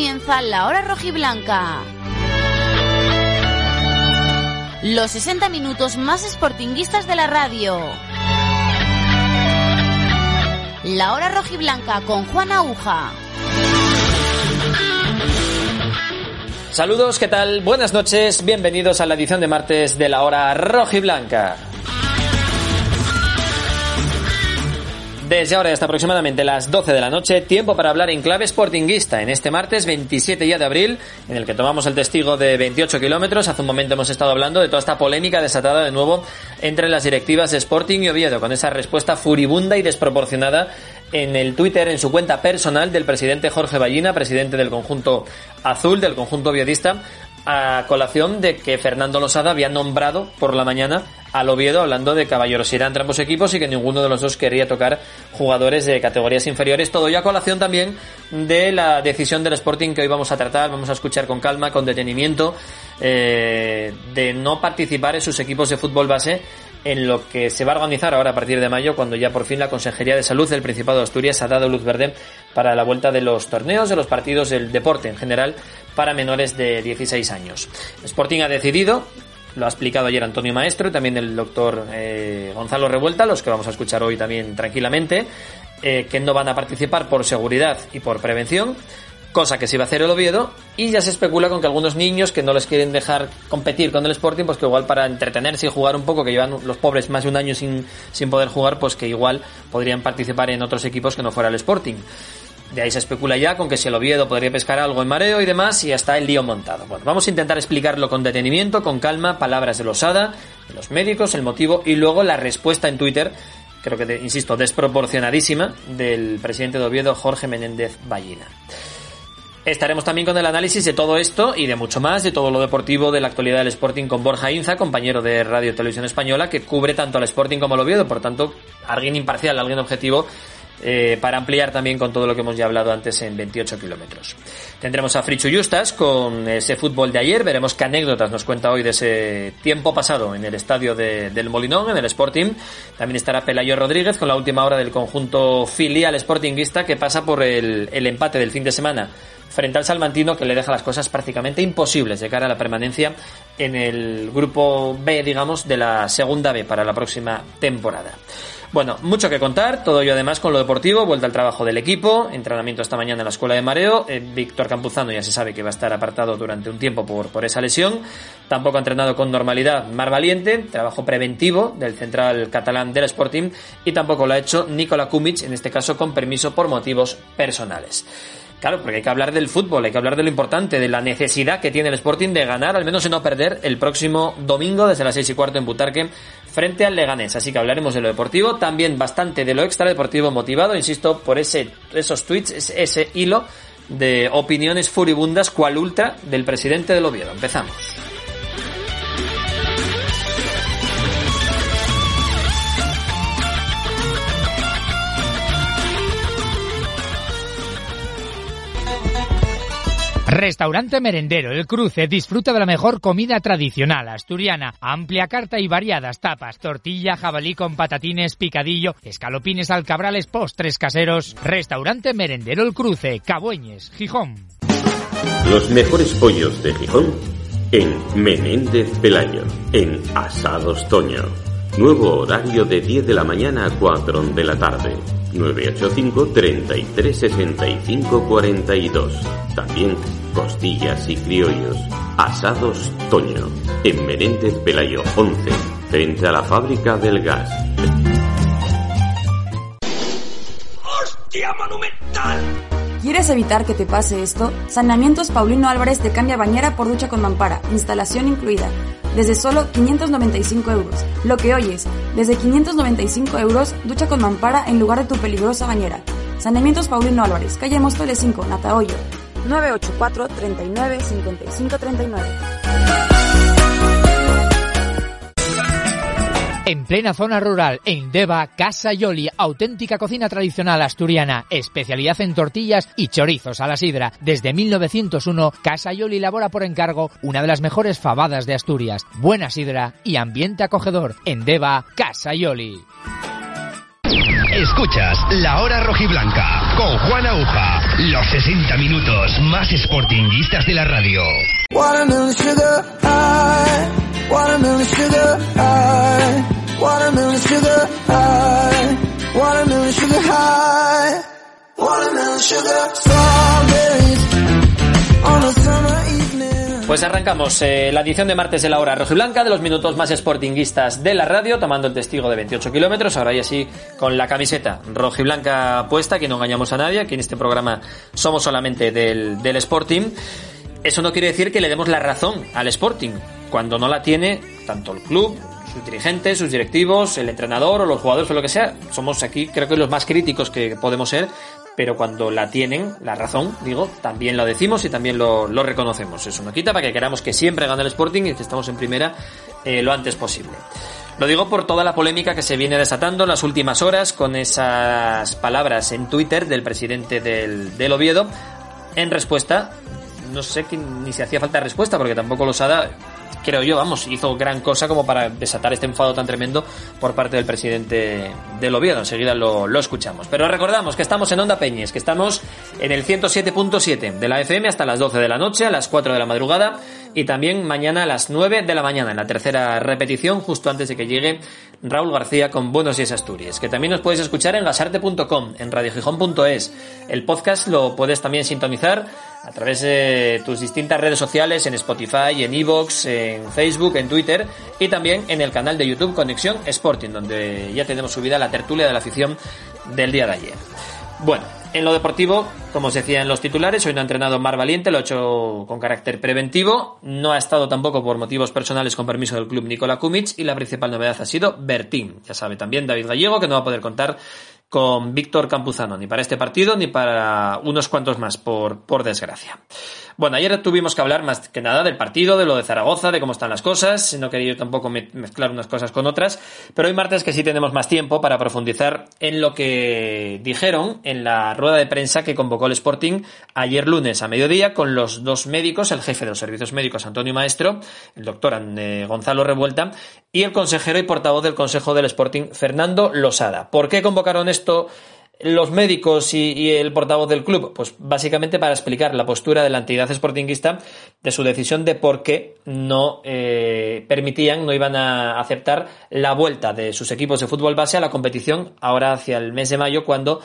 comienza la hora rojiblanca. Los 60 minutos más sportinguistas de la radio. La hora rojiblanca con Juan Aguja. Saludos, ¿qué tal? Buenas noches, bienvenidos a la edición de martes de la hora rojiblanca. Desde ahora hasta aproximadamente las 12 de la noche, tiempo para hablar en clave sportinguista en este martes 27 ya de abril, en el que tomamos el testigo de 28 kilómetros. Hace un momento hemos estado hablando de toda esta polémica desatada de nuevo entre las directivas de Sporting y Oviedo, con esa respuesta furibunda y desproporcionada en el Twitter, en su cuenta personal del presidente Jorge Ballina, presidente del conjunto azul, del conjunto oviedista, a colación de que Fernando Losada había nombrado por la mañana al Oviedo hablando de caballerosidad entre ambos equipos y que ninguno de los dos quería tocar jugadores de categorías inferiores. Todo ya a colación también de la decisión del Sporting que hoy vamos a tratar, vamos a escuchar con calma, con detenimiento, eh, de no participar en sus equipos de fútbol base en lo que se va a organizar ahora a partir de mayo, cuando ya por fin la Consejería de Salud del Principado de Asturias ha dado luz verde para la vuelta de los torneos, de los partidos del deporte en general para menores de 16 años. Sporting ha decidido lo ha explicado ayer Antonio Maestro y también el doctor eh, Gonzalo Revuelta, los que vamos a escuchar hoy también tranquilamente, eh, que no van a participar por seguridad y por prevención, cosa que sí va a hacer el Oviedo, y ya se especula con que algunos niños que no les quieren dejar competir con el Sporting, pues que igual para entretenerse y jugar un poco, que llevan los pobres más de un año sin, sin poder jugar, pues que igual podrían participar en otros equipos que no fuera el Sporting. De ahí se especula ya con que si el Oviedo podría pescar algo en mareo y demás, y está el lío montado. Bueno, vamos a intentar explicarlo con detenimiento, con calma, palabras de Losada, de los médicos, el motivo y luego la respuesta en Twitter, creo que, insisto, desproporcionadísima, del presidente de Oviedo, Jorge Menéndez Ballina. Estaremos también con el análisis de todo esto y de mucho más, de todo lo deportivo de la actualidad del Sporting con Borja Inza, compañero de Radio Televisión Española, que cubre tanto al Sporting como al Oviedo, por tanto, alguien imparcial, alguien objetivo eh, para ampliar también con todo lo que hemos ya hablado antes en 28 kilómetros. Tendremos a Frichu Justas con ese fútbol de ayer, veremos qué anécdotas nos cuenta hoy de ese tiempo pasado en el estadio del Molinón, en el Sporting. También estará Pelayo Rodríguez con la última hora del conjunto filial Sportingista que pasa por el empate del fin de semana frente al Salmantino que le deja las cosas prácticamente imposibles de cara a la permanencia en el grupo B, digamos, de la segunda B para la próxima temporada. Bueno, mucho que contar, todo ello además con lo deportivo, vuelta al trabajo del equipo, entrenamiento esta mañana en la escuela de mareo, eh, Víctor Campuzano ya se sabe que va a estar apartado durante un tiempo por, por esa lesión, tampoco ha entrenado con normalidad Mar Valiente, trabajo preventivo del central catalán del Sporting, y tampoco lo ha hecho Nikola Kumic, en este caso con permiso por motivos personales. Claro, porque hay que hablar del fútbol, hay que hablar de lo importante, de la necesidad que tiene el Sporting de ganar, al menos y no perder, el próximo domingo desde las seis y cuarto en Butarque frente al Leganés. Así que hablaremos de lo deportivo, también bastante de lo extra deportivo motivado, insisto, por ese, esos tweets, ese hilo de opiniones furibundas cual ultra del presidente del Oviedo. Empezamos. Restaurante Merendero El Cruce disfruta de la mejor comida tradicional asturiana, amplia carta y variadas tapas, tortilla, jabalí con patatines, picadillo, escalopines alcabrales, postres caseros. Restaurante Merendero El Cruce, Cabueñes, Gijón. Los mejores pollos de Gijón en Menéndez Pelayo, en Asados Toño. Nuevo horario de 10 de la mañana a 4 de la tarde. 985 33 65 42. También costillas y criollos. Asados Toño. En Menéndez Pelayo 11. Frente a la fábrica del gas. ¡Hostia monumental! ¿Quieres evitar que te pase esto? Saneamientos Paulino Álvarez te cambia bañera por ducha con mampara, instalación incluida, desde solo 595 euros. Lo que oyes, desde 595 euros, ducha con mampara en lugar de tu peligrosa bañera. Saneamientos Paulino Álvarez, calle Móstoles 5, Natahoyo, 984 39 55 39. En plena zona rural, en Deva, Casa Yoli, auténtica cocina tradicional asturiana, especialidad en tortillas y chorizos a la sidra. Desde 1901, Casa Yoli elabora por encargo una de las mejores fabadas de Asturias. Buena sidra y ambiente acogedor. En Deva, Casa Yoli. Escuchas La Hora Rojiblanca con Juan Aguja. Los 60 minutos más sportinguistas de la radio. Watermelon sugar high, watermelon sugar high, Pues arrancamos eh, la edición de martes de la hora rojiblanca de los minutos más sportinguistas de la radio, tomando el testigo de 28 kilómetros, ahora y así con la camiseta rojiblanca puesta, que no engañamos a nadie, aquí en este programa somos solamente del, del Sporting. Eso no quiere decir que le demos la razón al Sporting, cuando no la tiene tanto el club, sus dirigentes, sus directivos, el entrenador o los jugadores o lo que sea. Somos aquí creo que los más críticos que podemos ser, pero cuando la tienen, la razón, digo, también lo decimos y también lo, reconocemos. Eso no quita para que queramos que siempre gane el Sporting y que estamos en primera eh, lo antes posible. Lo digo por toda la polémica que se viene desatando en las últimas horas con esas palabras en Twitter del presidente del, del Oviedo en respuesta no sé ni si hacía falta respuesta, porque tampoco Losada, creo yo, vamos, hizo gran cosa como para desatar este enfado tan tremendo por parte del presidente del Oviedo. Enseguida lo, lo escuchamos. Pero recordamos que estamos en Onda Peñes, que estamos en el 107.7 de la FM hasta las 12 de la noche, a las 4 de la madrugada, y también mañana a las 9 de la mañana, en la tercera repetición, justo antes de que llegue Raúl García con Buenos Días Asturias, que también nos puedes escuchar en gasarte.com, en radiogijón.es. El podcast lo puedes también sintonizar a través de tus distintas redes sociales, en Spotify, en Evox, en Facebook, en Twitter y también en el canal de YouTube Conexión Sporting, donde ya tenemos subida la tertulia de la afición del día de ayer. Bueno, en lo deportivo, como os decía en los titulares, hoy no ha entrenado Mar Valiente, lo ha hecho con carácter preventivo, no ha estado tampoco por motivos personales con permiso del club Nikola Kumic y la principal novedad ha sido Bertín, ya sabe también David Gallego que no va a poder contar con Víctor Campuzano, ni para este partido ni para unos cuantos más, por, por desgracia. Bueno, ayer tuvimos que hablar más que nada del partido, de lo de Zaragoza, de cómo están las cosas. No quería yo tampoco mezclar unas cosas con otras. Pero hoy martes que sí tenemos más tiempo para profundizar en lo que dijeron en la rueda de prensa que convocó el Sporting ayer lunes a mediodía con los dos médicos, el jefe de los servicios médicos Antonio Maestro, el doctor Gonzalo Revuelta y el consejero y portavoz del Consejo del Sporting Fernando Losada. ¿Por qué convocaron esto? Los médicos y, el portavoz del club? Pues básicamente para explicar la postura de la entidad sportinguista de su decisión de por qué no eh, permitían, no iban a aceptar la vuelta de sus equipos de fútbol base a la competición ahora hacia el mes de mayo cuando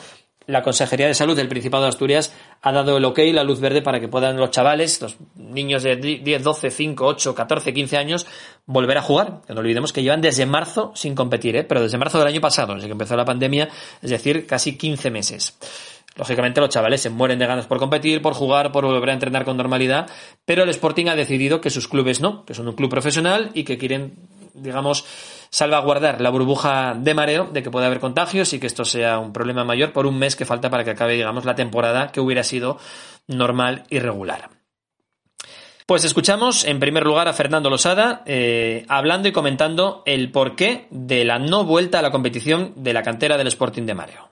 la Consejería de Salud del Principado de Asturias ha dado el ok, la luz verde para que puedan los chavales, los niños de 10, 12, 5, 8, 14, 15 años, volver a jugar. Que no olvidemos que llevan desde marzo sin competir, ¿eh? pero desde marzo del año pasado, desde que empezó la pandemia, es decir, casi 15 meses. Lógicamente los chavales se mueren de ganas por competir, por jugar, por volver a entrenar con normalidad, pero el Sporting ha decidido que sus clubes no, que son un club profesional y que quieren, digamos, salvaguardar la burbuja de mareo de que pueda haber contagios y que esto sea un problema mayor por un mes que falta para que acabe, digamos, la temporada que hubiera sido normal y regular. Pues escuchamos en primer lugar a Fernando Losada eh, hablando y comentando el porqué de la no vuelta a la competición de la cantera del Sporting de Mareo.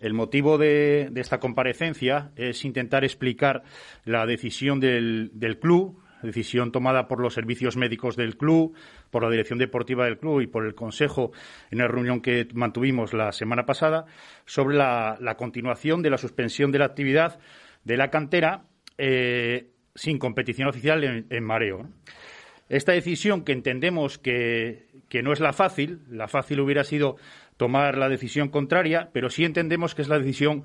El motivo de, de, esta comparecencia es intentar explicar la decisión del, del club, decisión tomada por los servicios médicos del club, por la dirección deportiva del club y por el Consejo en una reunión que mantuvimos la semana pasada sobre la, continuación de la suspensión de la actividad de la cantera eh, sin competición oficial en, mareo. Esta decisión que entendemos que, que no es la fácil, la fácil hubiera sido tomar la decisión contraria, pero sí entendemos que es la decisión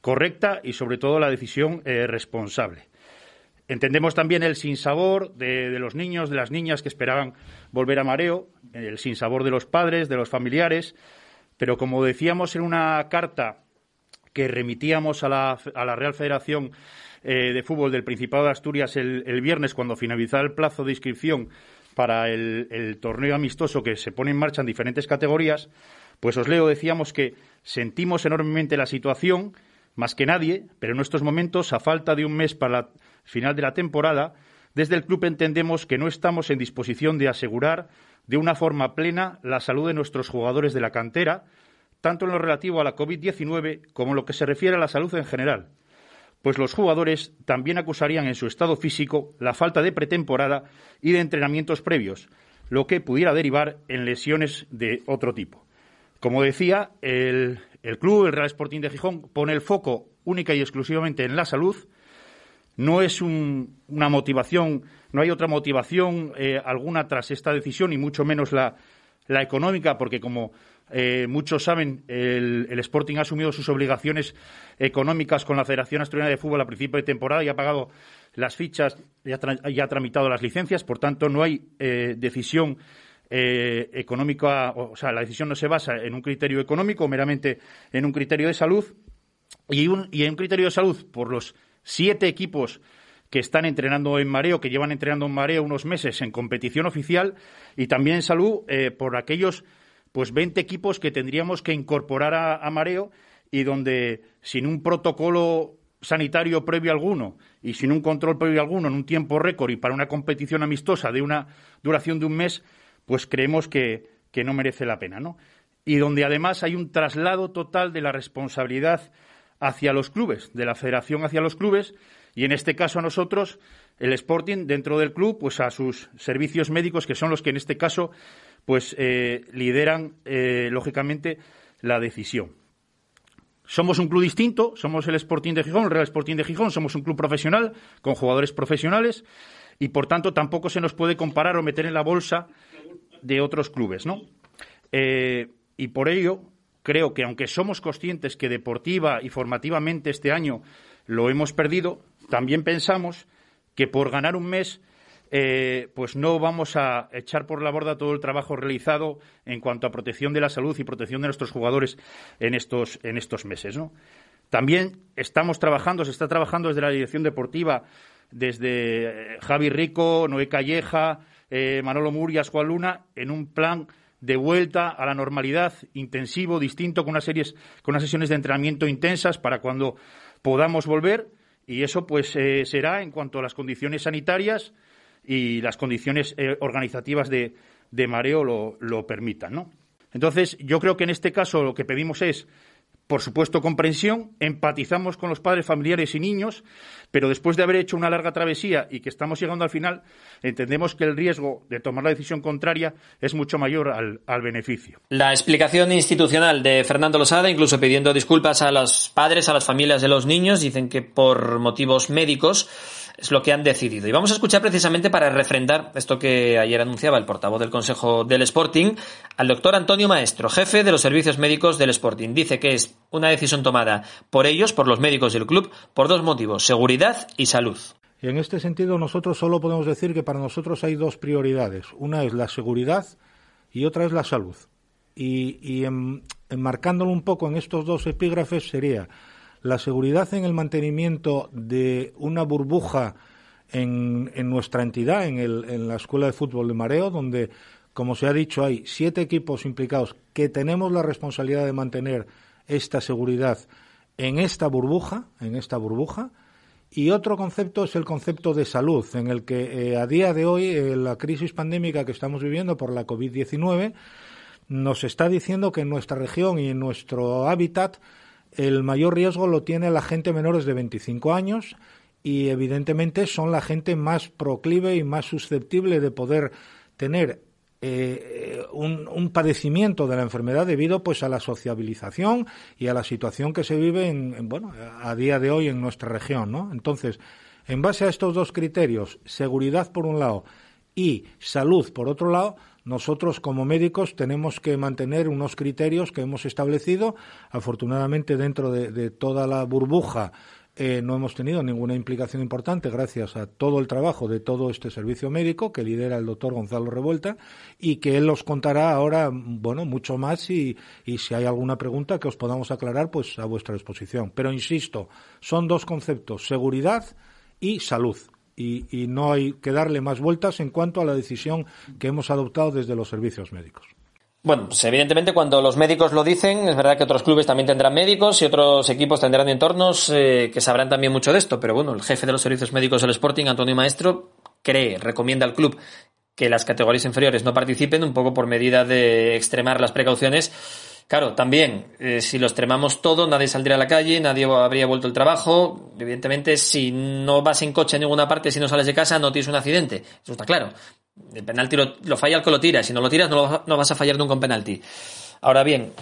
correcta y sobre todo la decisión eh, responsable. Entendemos también el sinsabor de, de, los niños, de las niñas que esperaban volver a mareo, el sinsabor de los padres, de los familiares, pero como decíamos en una carta que remitíamos a la, a la Real Federación eh, de Fútbol del Principado de Asturias el, viernes, cuando finalizaba el plazo de inscripción para el, el torneo amistoso que se pone en marcha en diferentes categorías, pues os leo, decíamos que sentimos enormemente la situación, más que nadie, pero en estos momentos, a falta de un mes para la final de la temporada, desde el club entendemos que no estamos en disposición de asegurar de una forma plena la salud de nuestros jugadores de la cantera, tanto en lo relativo a la COVID-19 como en lo que se refiere a la salud en general, pues los jugadores también acusarían en su estado físico la falta de pretemporada y de entrenamientos previos, lo que pudiera derivar en lesiones de otro tipo. Como decía, el, el club, el Real Sporting de Gijón, pone el foco única y exclusivamente en la salud. No es una motivación, no hay otra motivación eh, alguna tras esta decisión, y mucho menos la, económica, porque como eh, muchos saben, el, Sporting ha asumido sus obligaciones económicas con la Federación Asturiana de Fútbol a principio de temporada y ha pagado las fichas y ha, tramitado las licencias. Por tanto, no hay eh, decisión eh, económica, o sea, la decisión no se basa en un criterio económico, meramente en un criterio de salud y, un, y en un criterio de salud por los siete equipos que están entrenando en mareo, que llevan entrenando en mareo unos meses en competición oficial y también en salud eh, por aquellos pues 20 equipos que tendríamos que incorporar a, mareo y donde sin un protocolo sanitario previo alguno y sin un control previo alguno en un tiempo récord y para una competición amistosa de una duración de un mes pues creemos que, no merece la pena, ¿no? Y donde además hay un traslado total de la responsabilidad hacia los clubes, de la federación hacia los clubes, y en este caso a nosotros, el Sporting, dentro del club, pues a sus servicios médicos, que son los que en este caso, pues eh, lideran, eh, lógicamente, la decisión. Somos un club distinto, somos el Sporting de Gijón, el Real Sporting de Gijón, somos un club profesional, con jugadores profesionales, y por tanto tampoco se nos puede comparar o meter en la bolsa de otros clubes, ¿no? Eh, y por ello, creo que aunque somos conscientes que deportiva y formativamente este año lo hemos perdido, también pensamos que por ganar un mes eh, pues no vamos a echar por la borda todo el trabajo realizado en cuanto a protección de la salud y protección de nuestros jugadores en estos, en estos meses. También estamos trabajando, se está trabajando desde la dirección deportiva, desde eh, Javi Rico, Noé Calleja, eh, Manolo Murias, Juan Luna, en un plan de vuelta a la normalidad, intensivo, distinto, con unas series, con unas sesiones de entrenamiento intensas para cuando podamos volver. Y eso, pues, eh, será en cuanto a las condiciones sanitarias y las condiciones eh, organizativas de, de mareo lo, lo permitan, ¿no? Entonces, yo creo que en este caso lo que pedimos es por supuesto, comprensión, empatizamos con los padres, familiares y niños, pero después de haber hecho una larga travesía y que estamos llegando al final, entendemos que el riesgo de tomar la decisión contraria es mucho mayor al, al beneficio. La explicación institucional de Fernando Losada, incluso pidiendo disculpas a los padres, a las familias de los niños, dicen que por motivos médicos es lo que han decidido. Y vamos a escuchar precisamente para refrendar esto que ayer anunciaba el portavoz del Consejo del Sporting, al doctor Antonio Maestro, jefe de los servicios médicos del Sporting. Dice que es una decisión tomada por ellos, por los médicos del club, por dos motivos, seguridad y salud. Y en este sentido nosotros solo podemos decir que para nosotros hay dos prioridades. Una es la seguridad y otra es la salud. Y, enmarcándolo un poco en estos dos epígrafes sería la seguridad en el mantenimiento de una burbuja en, en nuestra entidad, en, el, en la Escuela de Fútbol de Mareo, donde, como se ha dicho, hay siete equipos implicados que tenemos la responsabilidad de mantener esta seguridad en esta burbuja, en esta burbuja. Y otro concepto es el concepto de salud, en el que eh, a día de hoy eh, la crisis pandémica que estamos viviendo por la COVID-19 nos está diciendo que en nuestra región y en nuestro hábitat el mayor riesgo lo tiene la gente menores de 25 años y evidentemente son la gente más proclive y más susceptible de poder tener eh, un, padecimiento de la enfermedad debido pues a la sociabilización y a la situación que se vive en, bueno a día de hoy en nuestra región ¿no? entonces en base a estos dos criterios seguridad por un lado y salud por otro lado nosotros como médicos tenemos que mantener unos criterios que hemos establecido. Afortunadamente, dentro de, toda la burbuja eh, no hemos tenido ninguna implicación importante gracias a todo el trabajo de todo este servicio médico que lidera el doctor Gonzalo Revuelta y que él os contará ahora, bueno, mucho más y, y si hay alguna pregunta que os podamos aclarar, pues a vuestra disposición. Pero insisto, son dos conceptos, seguridad y salud y, no hay que darle más vueltas en cuanto a la decisión que hemos adoptado desde los servicios médicos. Bueno, pues evidentemente cuando los médicos lo dicen, es verdad que otros clubes también tendrán médicos y otros equipos tendrán entornos eh, que sabrán también mucho de esto, pero bueno, el jefe de los servicios médicos del Sporting, Antonio Maestro, cree, recomienda al club que las categorías inferiores no participen un poco por medida de extremar las precauciones Claro, también, eh, si lo extremamos todo, nadie saldría a la calle, nadie habría vuelto al trabajo. Evidentemente, si no vas en coche a ninguna parte, si no sales de casa, no tienes un accidente. Eso está claro. El penalti lo, falla el que lo tira. Si no lo tiras, no, no vas a fallar nunca un penalti. Ahora bien,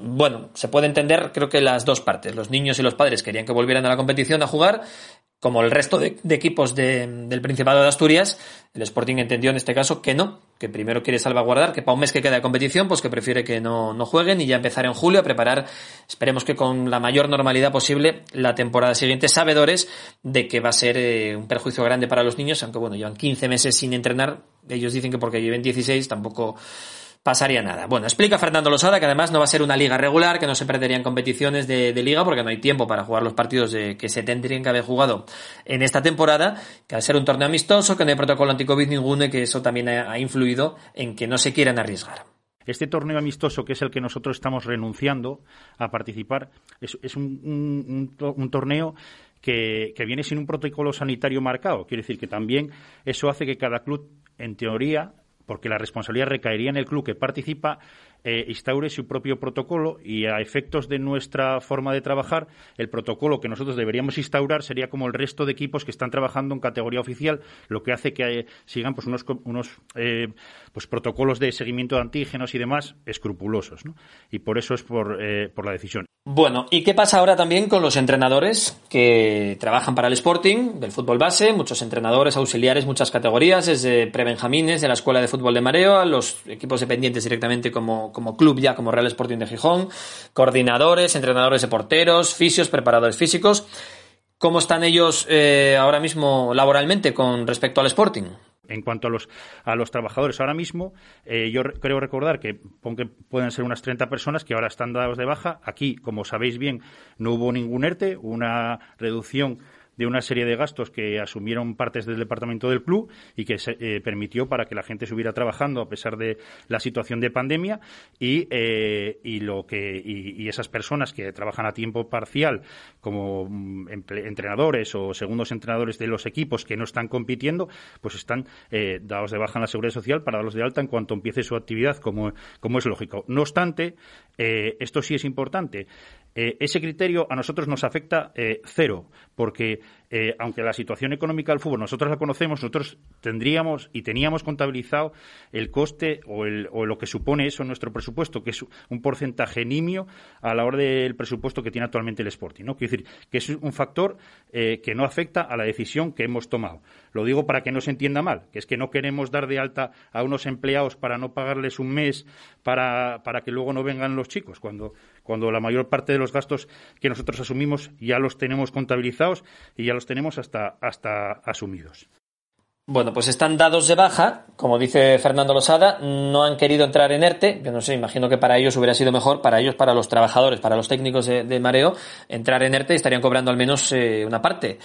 bueno, se puede entender creo que las dos partes. Los niños y los padres querían que volvieran a la competición a jugar como el resto de, equipos del Principado de Asturias, el Sporting entendió en este caso que no, que primero quiere salvaguardar, que para un mes que queda de competición, pues que prefiere que no, no jueguen y ya empezar en julio a preparar, esperemos que con la mayor normalidad posible, la temporada siguiente, sabedores de que va a ser eh, un perjuicio grande para los niños, aunque bueno, llevan 15 meses sin entrenar, ellos dicen que porque lleven 16 tampoco pasaría nada. Bueno, explica Fernando Losada que además no va a ser una liga regular, que no se perderían competiciones de, liga porque no hay tiempo para jugar los partidos de, que se tendrían que haber jugado en esta temporada, que al ser un torneo amistoso, que no hay protocolo anti-COVID ninguno y que eso también ha, influido en que no se quieran arriesgar. Este torneo amistoso, que es el que nosotros estamos renunciando a participar, es, un, torneo que, que, viene sin un protocolo sanitario marcado. Quiere decir que también eso hace que cada club, en teoría, porque la responsabilidad recaería en el club que participa, eh, instaure su propio protocolo y a efectos de nuestra forma de trabajar, el protocolo que nosotros deberíamos instaurar sería como el resto de equipos que están trabajando en categoría oficial, lo que hace que eh, sigan pues unos, unos eh, pues protocolos de seguimiento de antígenos y demás escrupulosos. Y por eso es por, por la decisión. Bueno, ¿y qué pasa ahora también con los entrenadores que trabajan para el Sporting, del fútbol base? Muchos entrenadores auxiliares, muchas categorías, desde prebenjamines de la Escuela de Fútbol de Mareo a los equipos dependientes directamente como, como club ya, como Real Sporting de Gijón, coordinadores, entrenadores de porteros, fisios, preparadores físicos. ¿Cómo están ellos eh, ahora mismo laboralmente con respecto al Sporting? En cuanto a los, a los trabajadores ahora mismo, eh, yo creo recordar que, pueden ser unas 30 personas que ahora están dados de baja. Aquí, como sabéis bien, no hubo ningún ERTE, una reducción de una serie de gastos que asumieron partes del departamento del club y que se, eh, permitió para que la gente estuviera trabajando a pesar de la situación de pandemia y, eh, y lo que y, esas personas que trabajan a tiempo parcial como mm, entrenadores o segundos entrenadores de los equipos que no están compitiendo pues están eh, dados de baja en la seguridad social para darlos de alta en cuanto empiece su actividad como, como es lógico. No obstante esto sí es importante eh, ese criterio a nosotros nos afecta eh, cero, porque eh, aunque la situación económica del fútbol nosotros la conocemos, nosotros tendríamos y teníamos contabilizado el coste o, lo que supone eso en nuestro presupuesto, que es un porcentaje nimio a la hora del presupuesto que tiene actualmente el Sporting. ¿no? Quiero decir que es un factor que no afecta a la decisión que hemos tomado. Lo digo para que no se entienda mal, que es que no queremos dar de alta a unos empleados para no pagarles un mes para, para que luego no vengan los chicos, cuando cuando la mayor parte de los gastos que nosotros asumimos ya los tenemos contabilizados y ya los tenemos hasta, hasta asumidos. Bueno, pues están dados de baja, como dice Fernando Losada, no han querido entrar en ERTE, yo no sé, imagino que para ellos hubiera sido mejor, para ellos, para los trabajadores, para los técnicos de, Mareo, entrar en ERTE y estarían cobrando al menos eh, una parte.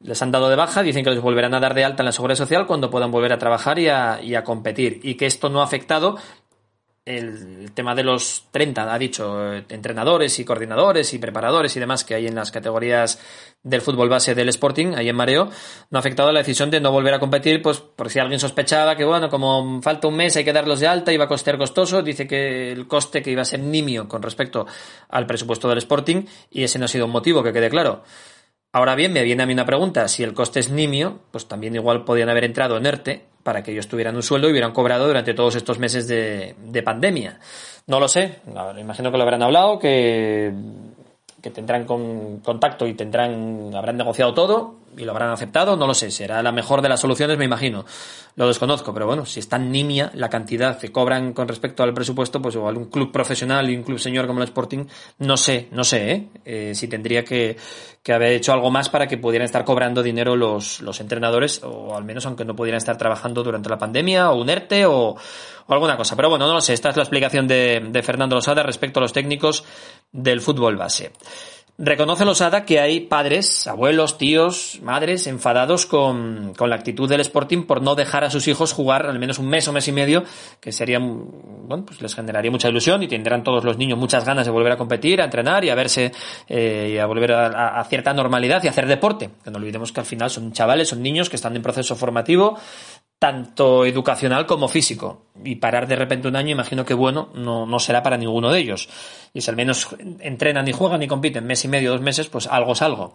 Les han dado de baja, dicen que les volverán a dar de alta en la seguridad social cuando puedan volver a trabajar y a, y a competir, y que esto no ha afectado el tema de los 30, ha dicho, eh, entrenadores y coordinadores y preparadores y demás que hay en las categorías del fútbol base del Sporting, ahí en Mareo, no ha afectado la decisión de no volver a competir, pues por si alguien sospechaba que, bueno, como falta un mes hay que darlos de alta, iba a costear costoso, dice que el coste que iba a ser nimio con respecto al presupuesto del Sporting y ese no ha sido un motivo, que quede claro. Ahora bien, me viene a mí una pregunta, si el coste es nimio, pues también igual podían haber entrado en ERTE, para que ellos tuvieran un sueldo y hubieran cobrado durante todos estos meses de, de pandemia. No lo sé, imagino que lo habrán hablado, que, que tendrán con, contacto y tendrán, habrán negociado todo y lo habrán aceptado, no lo sé, será la mejor de las soluciones, me imagino. Lo desconozco, pero bueno, si es tan nimia la cantidad que cobran con respecto al presupuesto, pues igual un club profesional y un club señor como el Sporting, no sé, no sé, ¿eh? eh si tendría que, haber hecho algo más para que pudieran estar cobrando dinero los, los entrenadores, o al menos aunque no pudieran estar trabajando durante la pandemia, o un ERTE, o, o alguna cosa. Pero bueno, no lo sé, esta es la explicación de, de Fernando Losada respecto a los técnicos del fútbol base. Reconoce Losada que hay padres, abuelos, tíos, madres enfadados con, con, la actitud del Sporting por no dejar a sus hijos jugar al menos un mes o mes y medio, que sería, bueno, pues les generaría mucha ilusión y tendrán todos los niños muchas ganas de volver a competir, a entrenar y a verse eh, y a volver a, a, cierta normalidad y a hacer deporte. Que no olvidemos que al final son chavales, son niños que están en proceso formativo, tanto educacional como físico. Y parar de repente un año, imagino que bueno, no, no será para ninguno de ellos. Y si al menos entrenan y juegan y compiten mes y medio, dos meses, pues algo es algo.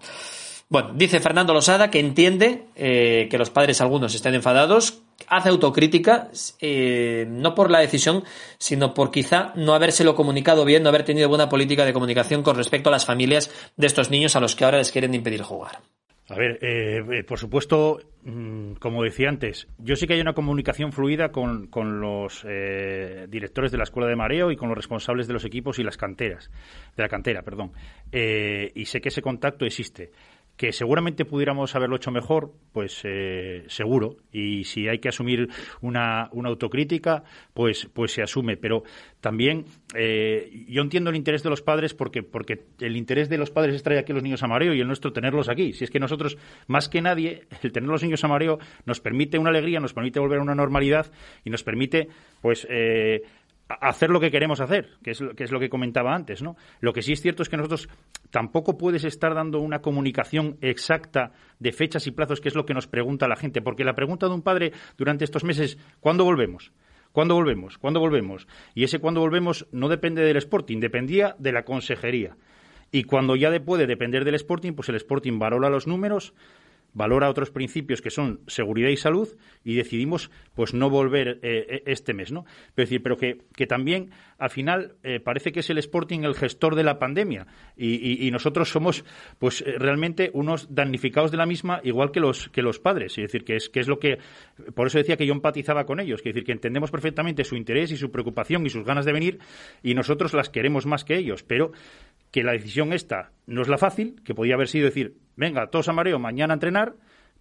Bueno, dice Fernando Losada que entiende eh, que los padres algunos estén enfadados, hace autocrítica, eh, no por la decisión, sino por quizá no habérselo comunicado bien, no haber tenido buena política de comunicación con respecto a las familias de estos niños a los que ahora les quieren impedir jugar. A ver, eh, eh, por supuesto, mm, como decía antes, yo sé que hay una comunicación fluida con, con los eh, directores de la escuela de mareo y con los responsables de los equipos y las canteras, de la cantera, perdón. y sé que ese contacto existe que seguramente pudiéramos haberlo hecho mejor, pues eh, seguro. Y si hay que asumir una, una autocrítica, pues, pues se asume. Pero también eh, yo entiendo el interés de los padres porque, porque el interés de los padres es traer aquí a los niños a mareo y el nuestro tenerlos aquí. Si es que nosotros, más que nadie, el tener los niños a mareo nos permite una alegría, nos permite volver a una normalidad y nos permite, pues, eh, hacer lo que queremos hacer, que es, que es lo que comentaba antes, ¿no? Lo que sí es cierto es que nosotros tampoco puedes estar dando una comunicación exacta de fechas y plazos, que es lo que nos pregunta la gente, porque la pregunta de un padre durante estos meses, ¿cuándo volvemos? ¿Cuándo volvemos? ¿Cuándo volvemos? Y ese cuándo volvemos no depende del Sporting, dependía de la consejería. Y cuando ya puede depender del Sporting, pues el Sporting valora los números, valora otros principios que son seguridad y salud y decidimos pues no volver eh, eh, este mes, ¿no? Pero, decir, pero que, que también al final eh, parece que es el Sporting el gestor de la pandemia y, nosotros somos pues realmente unos damnificados de la misma igual que los que los padres, es decir, que es que es lo que por eso decía que yo empatizaba con ellos, que decir, que entendemos perfectamente su interés y su preocupación y sus ganas de venir y nosotros las queremos más que ellos, pero que la decisión esta no es la fácil, que podía haber sido decir, venga, todos a mareo, mañana a entrenar,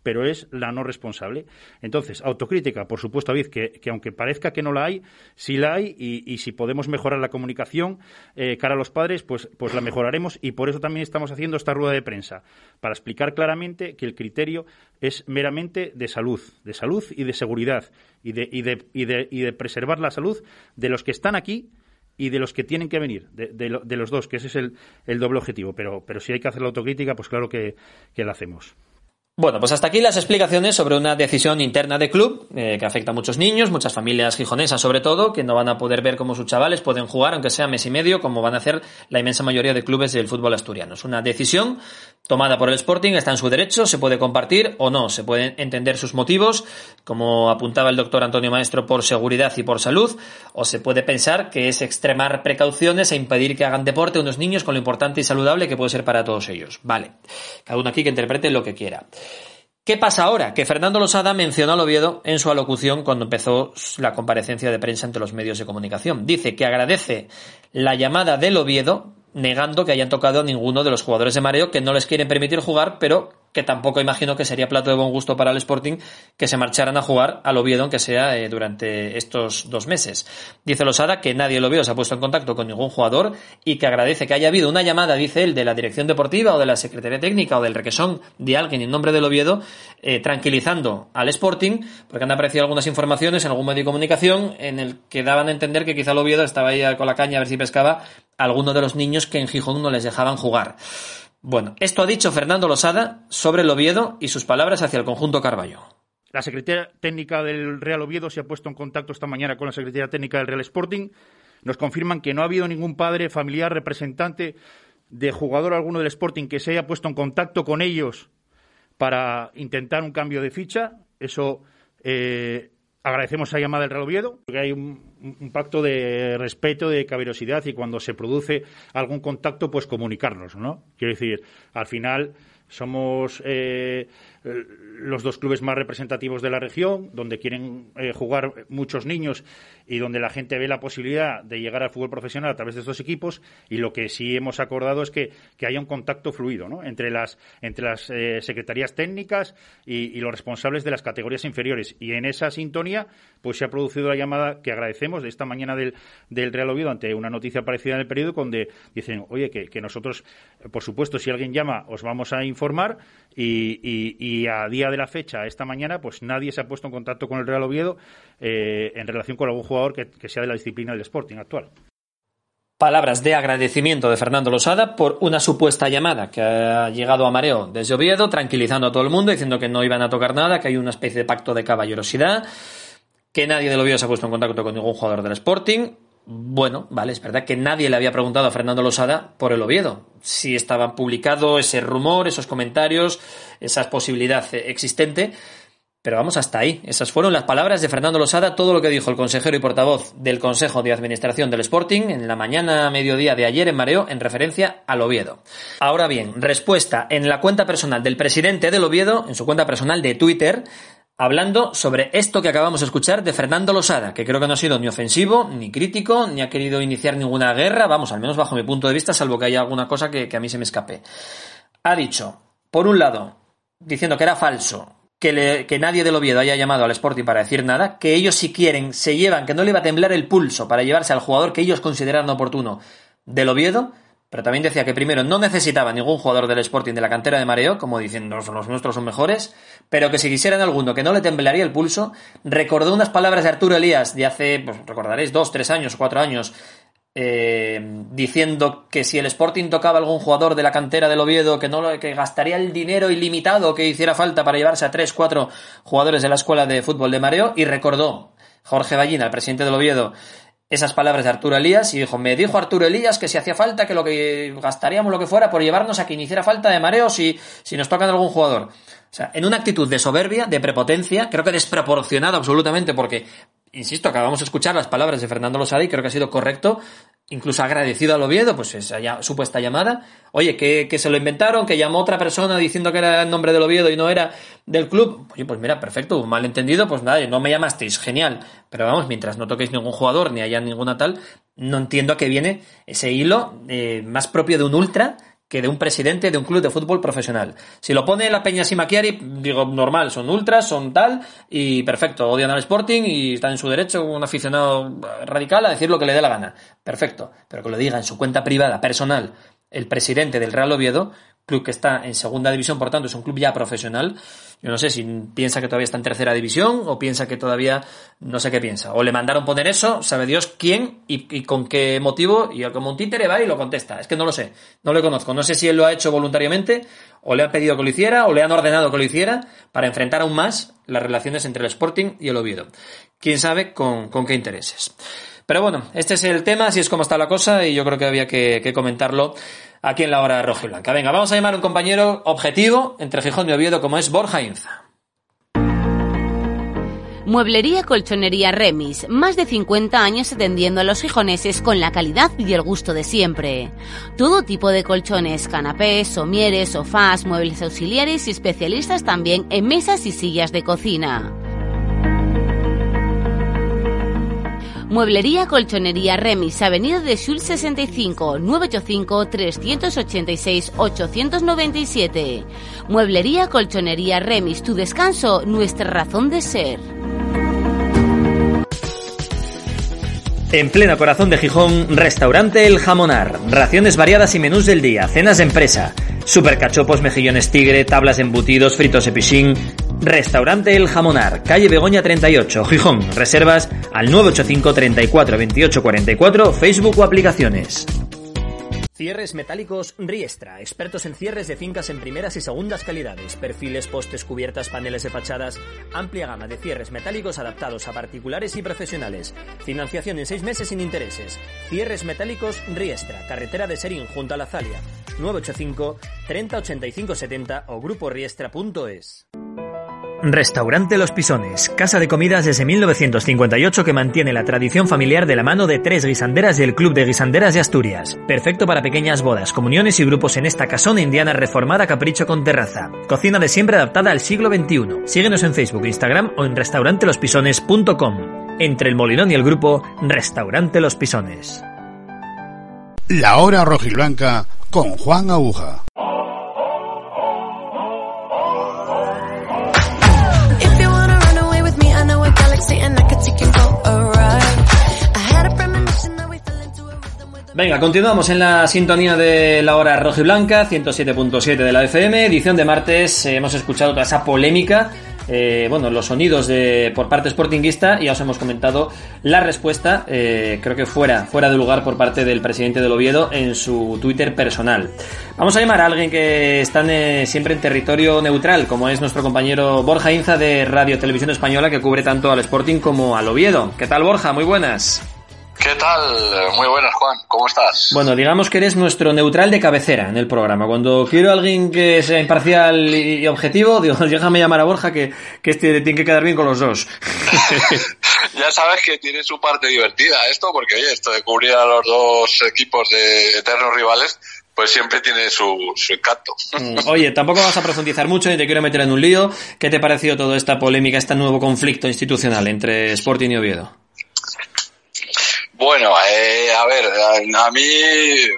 pero es la no responsable. Entonces, autocrítica, por supuesto, David, que, que aunque parezca que no la hay, sí la hay y, si podemos mejorar la comunicación eh, cara a los padres, pues, pues la mejoraremos y por eso también estamos haciendo esta rueda de prensa, para explicar claramente que el criterio es meramente de salud, de salud y de seguridad y de, y de, y de, y de preservar la salud de los que están aquí y de los que tienen que venir, de, de, los dos, que ese es el, el, doble objetivo. Pero, pero si hay que hacer la autocrítica, pues claro que, que la hacemos. Bueno, pues hasta aquí las explicaciones sobre una decisión interna de club eh, que afecta a muchos niños, muchas familias gijonesas sobre todo, que no van a poder ver cómo sus chavales pueden jugar, aunque sea mes y medio, como van a hacer la inmensa mayoría de clubes del fútbol asturiano. Es una decisión tomada por el Sporting, está en su derecho, se puede compartir o no, se pueden entender sus motivos, como apuntaba el doctor Antonio Maestro, por seguridad y por salud, o se puede pensar que es extremar precauciones e impedir que hagan deporte unos niños con lo importante y saludable que puede ser para todos ellos. Vale, cada uno aquí que interprete lo que quiera. ¿Qué pasa ahora? Que Fernando Losada mencionó al Oviedo en su alocución cuando empezó la comparecencia de prensa ante los medios de comunicación. Dice que agradece la llamada del Oviedo, negando que hayan tocado a ninguno de los jugadores de mareo que no les quieren permitir jugar, pero que tampoco imagino que sería plato de buen gusto para el Sporting que se marcharan a jugar al Oviedo, aunque sea eh, durante estos dos meses. Dice Losada que nadie del Oviedo se ha puesto en contacto con ningún jugador y que agradece que haya habido una llamada, dice él, de la dirección deportiva o de la Secretaría Técnica o del requesón de alguien en nombre del Oviedo, eh, tranquilizando al Sporting, porque han aparecido algunas informaciones en algún medio de comunicación en el que daban a entender que quizá el Oviedo estaba ahí con la caña a ver si pescaba alguno de los niños que en Gijón no les dejaban jugar. Bueno, esto ha dicho Fernando Losada sobre el Oviedo y sus palabras hacia el conjunto Carballo. La Secretaría Técnica del Real Oviedo se ha puesto en contacto esta mañana con la Secretaría Técnica del Real Sporting. Nos confirman que no ha habido ningún padre, familiar, representante de jugador alguno del Sporting que se haya puesto en contacto con ellos para intentar un cambio de ficha. Eso eh, agradecemos esa llamada del Real Oviedo, porque hay un, pacto de respeto, de caballerosidad y cuando se produce algún contacto, pues comunicarnos, ¿no? Quiero decir, al final somos eh, los dos clubes más representativos de la región, donde quieren eh, jugar muchos niños y donde la gente ve la posibilidad de llegar al fútbol profesional a través de estos equipos. Y lo que sí hemos acordado es que, haya un contacto fluido ¿no? entre las, entre las eh, secretarías técnicas y, los responsables de las categorías inferiores. Y en esa sintonía, pues se ha producido la llamada que agradecemos de esta mañana del, del Real Oviedo ante una noticia aparecida en el periódico donde dicen, oye, que, que nosotros, por supuesto, si alguien llama, os vamos a informar y, a día de la fecha, esta mañana, pues nadie se ha puesto en contacto con el Real Oviedo eh, en relación con algún jugador que, sea de la disciplina del Sporting actual. Palabras de agradecimiento de Fernando Losada por una supuesta llamada que ha llegado a mareo desde Oviedo, tranquilizando a todo el mundo, diciendo que no iban a tocar nada, que hay una especie de pacto de caballerosidad, que nadie del Oviedo se ha puesto en contacto con ningún jugador del Sporting, bueno, vale, es verdad que nadie le había preguntado a Fernando Losada por el Oviedo, si estaba publicado ese rumor, esos comentarios, esa posibilidad existente, Pero vamos hasta ahí. Esas fueron las palabras de Fernando Losada, todo lo que dijo el consejero y portavoz del Consejo de Administración del Sporting en la mañana mediodía de ayer en Mareo en referencia al Oviedo. Ahora bien, respuesta en la cuenta personal del presidente del Oviedo, en su cuenta personal de Twitter, hablando sobre esto que acabamos de escuchar de Fernando Losada, que creo que no ha sido ni ofensivo, ni crítico, ni ha querido iniciar ninguna guerra, vamos, al menos bajo mi punto de vista, salvo que haya alguna cosa que, que a mí se me escape. Ha dicho, por un lado, diciendo que era falso que, le, que, nadie del Oviedo haya llamado al Sporting para decir nada, que ellos si quieren se llevan, que no le va a temblar el pulso para llevarse al jugador que ellos consideran oportuno del Oviedo, pero también decía que primero no necesitaba ningún jugador del Sporting de la cantera de Mareo, como diciendo los nuestros son mejores, pero que si quisieran alguno que no le temblaría el pulso, recordó unas palabras de Arturo Elías de hace, pues recordaréis, dos, tres años cuatro años, eh, diciendo que si el Sporting tocaba algún jugador de la cantera del Oviedo, que no que gastaría el dinero ilimitado que hiciera falta para llevarse a tres, cuatro jugadores de la escuela de fútbol de Mareo, y recordó Jorge Ballina, el presidente del Oviedo, esas palabras de Arturo Elías y dijo, me dijo Arturo Elías que si hacía falta, que lo que gastaríamos lo que fuera por llevarnos a que hiciera falta de mareo si, si nos tocan algún jugador. O sea, en una actitud de soberbia, de prepotencia, creo que desproporcionada absolutamente porque insisto, acabamos de escuchar las palabras de Fernando Losada y creo que ha sido correcto, incluso agradecido al Oviedo, pues esa supuesta llamada. Oye, que, se lo inventaron, que llamó otra persona diciendo que era el nombre del Oviedo y no era del club. Oye, pues mira, perfecto, malentendido, pues nada, no me llamasteis, genial. Pero vamos, mientras no toquéis ningún jugador ni haya ninguna tal, no entiendo a qué viene ese hilo eh, más propio de un ultra que de un presidente de un club de fútbol profesional. Si lo pone la Peña Simaquiari, digo, normal, son ultras, son tal, y perfecto, odian al Sporting y están en su derecho, un aficionado radical, a decir lo que le dé la gana. Perfecto, pero que lo diga en su cuenta privada, personal, el presidente del Real Oviedo, club que está en segunda división, por tanto es un club ya profesional. Yo no sé si piensa que todavía está en tercera división o piensa que todavía no sé qué piensa. O le mandaron poner eso, sabe Dios quién y, con qué motivo, y como un títere va y lo contesta. Es que no lo sé, no lo conozco. No sé si él lo ha hecho voluntariamente o le han pedido que lo hiciera o le han ordenado que lo hiciera para enfrentar aún más las relaciones entre el Sporting y el Oviedo. Quién sabe con, qué intereses. Pero bueno, este es el tema, así es como está la cosa y yo creo que había que comentarlo aquí en la hora roja y blanca. Venga, vamos a llamar a un compañero objetivo entre Gijón y Oviedo como es Borja Inza. Mueblería Colchonería Remis, más de 50 años atendiendo a los gijoneses con la calidad y el gusto de siempre. Todo tipo de colchones, canapés, somieres, sofás, muebles auxiliares y especialistas también en mesas y sillas de cocina. Mueblería Colchonería Remis, Avenida de Sul 65, 985-386-897. Mueblería Colchonería Remis, tu descanso, nuestra razón de ser. En pleno corazón de Gijón, restaurante El Jamonar. Raciones variadas y menús del día, cenas de empresa, supercachopos, mejillones tigre, tablas embutidos, fritos de pichín. Restaurante El Jamonar, calle Begoña 38, Gijón. Reservas al 985 34 28 44, Facebook o aplicaciones. Cierres metálicos Riestra, expertos en cierres de fincas en primeras y segundas calidades, perfiles, postes, cubiertas, paneles de fachadas, amplia gama de cierres metálicos adaptados a particulares y profesionales, financiación en seis meses sin intereses, cierres metálicos Riestra, carretera de Serín junto a la Zalia, 985 30 85 70 o gruporiestra.es. Restaurante Los Pisones, casa de comidas desde 1958 que mantiene la tradición familiar de la mano de tres guisanderas del Club de Guisanderas de Asturias. Perfecto para pequeñas bodas, comuniones y grupos en esta casona indiana reformada capricho con terraza. Cocina de siempre adaptada al siglo XXI. Síguenos en Facebook, Instagram o en restaurantelospisones.com. Entre el Molinón y el grupo, Restaurante Los Pisones. La hora rojiblanca con Juan Aguja. Venga, continuamos en la sintonía de la hora roja y blanca, 107.7 de la FM, edición de martes. Eh, hemos escuchado toda esa polémica, eh, bueno, los sonidos de por parte sportinguista y ya os hemos comentado la respuesta, eh, creo que fuera, fuera de lugar por parte del presidente del Oviedo en su Twitter personal. Vamos a llamar a alguien que está siempre en territorio neutral, como es nuestro compañero Borja Inza de Radio Televisión Española, que cubre tanto al Sporting como al Oviedo. ¿Qué tal, Borja? Muy buenas. ¿Qué tal? Muy buenas, Juan. ¿Cómo estás? Bueno, digamos que eres nuestro neutral de cabecera en el programa. Cuando quiero a alguien que sea imparcial y objetivo, digo, déjame llamar a Borja que, que este tiene que quedar bien con los dos. ya sabes que tiene su parte divertida esto, porque oye, esto de cubrir a los dos equipos de eternos rivales, pues siempre tiene su, su encanto. Mm, oye, tampoco vas a profundizar mucho ni te quiero meter en un lío. ¿Qué te pareció toda esta polémica, este nuevo conflicto institucional entre Sporting y Oviedo? Bueno, eh, a ver, a, mí eh,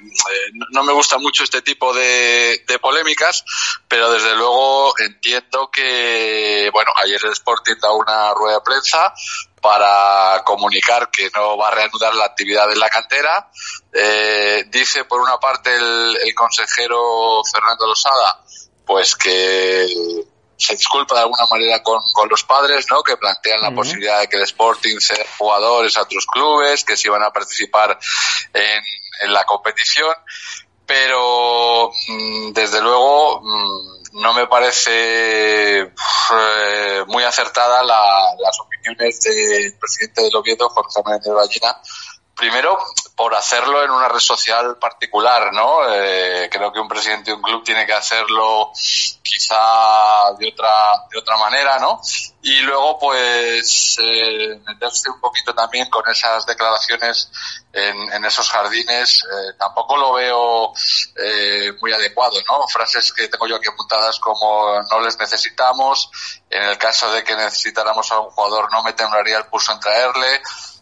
no me gusta mucho este tipo de, polémicas, pero desde luego entiendo que, bueno, ayer el Sporting da una rueda de prensa para comunicar que no va a reanudar la actividad en la cantera. Eh, dice, por una parte, el, el consejero Fernando Losada, pues que se disculpa de alguna manera con, con los padres, ¿no? Que plantean la posibilidad de que el Sporting sea jugadores a otros clubes, que se iban a participar en, en la competición, pero mm, desde luego mm, no me parece eh, muy acertada la, las opiniones del presidente del Oviedo, Jorge Méndez Ballina, primero por hacerlo en una red social particular, ¿no? Eh, creo que un presidente de un club tiene que hacerlo quizá de otra de otra manera, ¿no? Y luego pues eh, meterse un poquito también con esas declaraciones en, en esos jardines eh, tampoco lo veo eh, muy adecuado, ¿no? Frases que tengo yo aquí apuntadas como no les necesitamos, en el caso de que necesitáramos a un jugador no me temblaría el pulso en traerle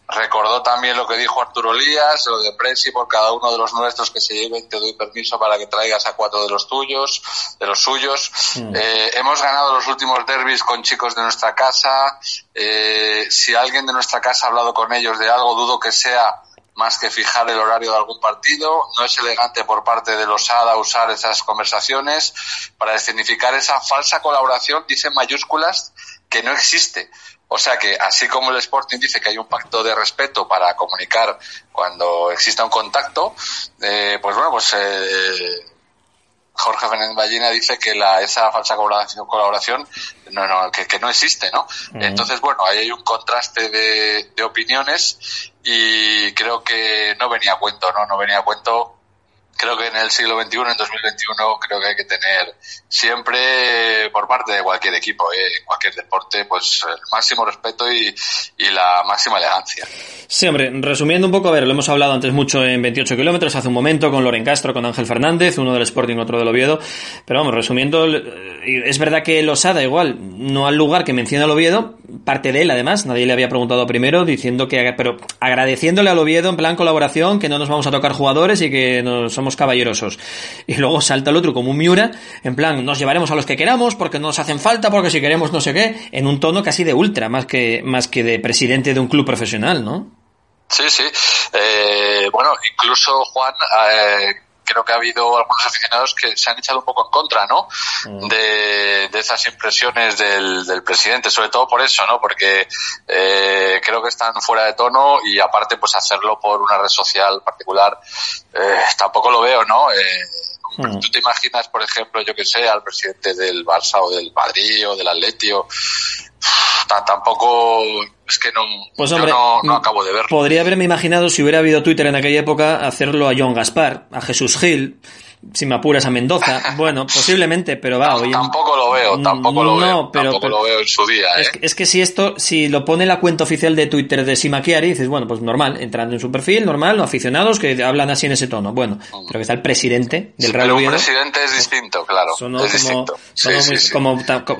Recordó también lo que dijo Arturo Lías, lo de Presi por cada uno de los nuestros que se lleven, te doy permiso para que traigas a cuatro de los tuyos, de los suyos. Mm. Eh, hemos ganado los últimos derbis con chicos de nuestra casa. Eh, si alguien de nuestra casa ha hablado con ellos de algo, dudo que sea más que fijar el horario de algún partido. No es elegante por parte de los ADA usar esas conversaciones para escenificar esa falsa colaboración, dice mayúsculas, que no existe. O sea que, así como el Sporting dice que hay un pacto de respeto para comunicar cuando exista un contacto, eh, pues bueno, pues eh, Jorge Fernández Ballina dice que la, esa falsa colaboración, no, no, que, que no existe, ¿no? Entonces, bueno, ahí hay un contraste de, de opiniones y creo que no venía a cuento, ¿no? No venía a cuento creo que en el siglo XXI, en 2021, creo que hay que tener siempre, por parte de cualquier equipo, eh, cualquier deporte, pues el máximo respeto y, y, la máxima elegancia. Sí, hombre, resumiendo un poco, a ver, lo hemos hablado antes mucho en 28 kilómetros, hace un momento, con Loren Castro, con Ángel Fernández, uno del Sporting, otro del Oviedo, pero vamos, resumiendo, es verdad que Losada igual, no al lugar que menciona el Oviedo, parte de él además, nadie le había preguntado primero, diciendo que, pero agradeciéndole al Oviedo en plan colaboración, que no nos vamos a tocar jugadores y que no somos caballerosos. Y luego salta el otro como un Miura, en plan, nos llevaremos a los que queramos porque no nos hacen falta, porque si queremos no sé qué, en un tono casi de ultra, más que, más que de presidente de un club profesional, ¿no? Sí, sí. Eh, bueno, incluso Juan, eh, creo que ha habido algunos aficionados que se han echado un poco en contra, ¿no? Mm. De, de, esas impresiones del, del, presidente, sobre todo por eso, ¿no? Porque eh, creo que están fuera de tono y aparte, pues hacerlo por una red social particular, eh, tampoco lo veo, ¿no? Eh, mm. Tú te imaginas, por ejemplo, yo que sé, al presidente del Barça o del Madrid o del Tampoco es que no, pues hombre, no, no, acabo de verlo. Podría haberme imaginado si hubiera habido Twitter en aquella época hacerlo a John Gaspar, a Jesús Gil, si me apuras a Mendoza. Bueno, posiblemente, pero va. Oye, tampoco lo veo, tampoco lo veo. Pero, tampoco lo veo en su día. Es, ¿eh? que, es, que, si esto, si lo pone la cuenta oficial de Twitter de Sima Chiari, dices, bueno, pues normal, entrando en su perfil, normal, aficionados que hablan así en ese tono. Bueno, mm. pero que está el presidente del Real Pero un presidente es distinto, claro. Sonó es como, sonó Sí, muy, sí, sí. Como,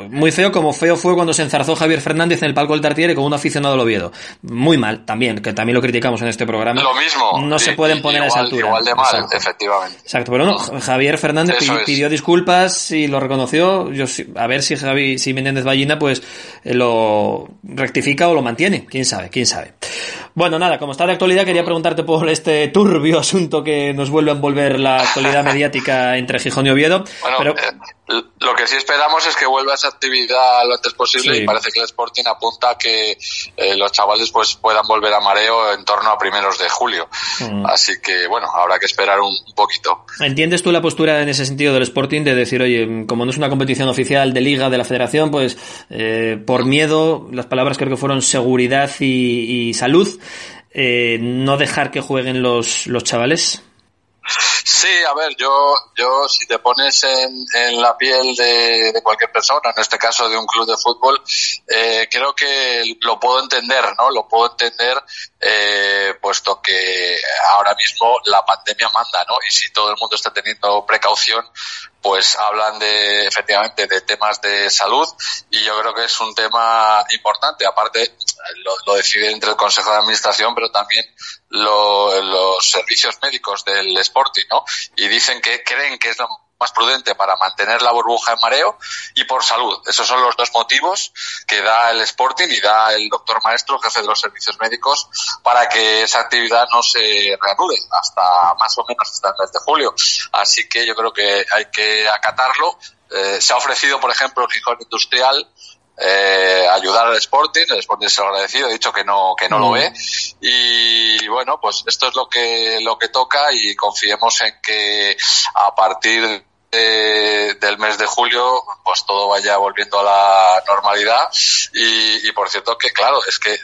muy feo, como feo fue cuando se enzarzó Javier Fernández en el palco del Tartiere con un aficionado del Oviedo. Muy mal, también, que también lo criticamos en este programa. Lo mismo. No se pueden poner a esa altura. Igual de mal, Exacto. efectivamente. Exacto, pero no, Javier Fernández Eso pidió, es. disculpas y lo reconoció. Yo a ver si Javi, si Menéndez Ballina pues eh, lo rectifica o lo mantiene. Quién sabe, quién sabe. Bueno, nada, como está de actualidad, quería preguntarte por este turbio asunto que nos vuelve a envolver la actualidad mediática entre Gijón y Oviedo. Bueno, pero eh, lo que sí esperamos es que vuelva esa actividad lo antes posible Sí. y parece que el Sporting apunta a que eh, los chavales pues puedan volver a mareo en torno a primeros de julio. Mm. Así que bueno, habrá que esperar un, poquito. ¿Entiendes tú la postura en ese sentido del Sporting de decir, oye, como no es una competición oficial de liga de la federación, pues eh, por miedo, las palabras creo que fueron seguridad y, y salud, eh, no dejar que jueguen los, los chavales? Sí, a ver, yo, yo si te pones en, en la piel de, cualquier persona, en este caso de un club de fútbol, eh, creo que lo puedo entender, ¿no? Lo puedo entender, eh, puesto que ahora mismo la pandemia manda, ¿no? Y si todo el mundo está teniendo precaución, pues hablan de efectivamente de temas de salud y yo creo que es un tema importante. Aparte, lo, lo decide entre el Consejo de Administración, pero también lo, los servicios médicos del Sporting, ¿no? Y dicen que creen que es lo más prudente para mantener la burbuja en mareo y por salud. Esos son los dos motivos que da el Sporting y da el doctor maestro, jefe de los servicios médicos, para que esa actividad no se reanude hasta más o menos hasta el mes de julio. Así que yo creo que hay que acatarlo. Eh, se ha ofrecido, por ejemplo, el Gijón Industrial eh, ayudar al Sporting, el Sporting se lo agradecido, ha dicho que no, que no lo ve. Y bueno, pues esto es lo que, lo que toca y confiemos en que a partir de, del mes de julio pues todo vaya volviendo a la normalidad. Y, y por cierto que claro, es que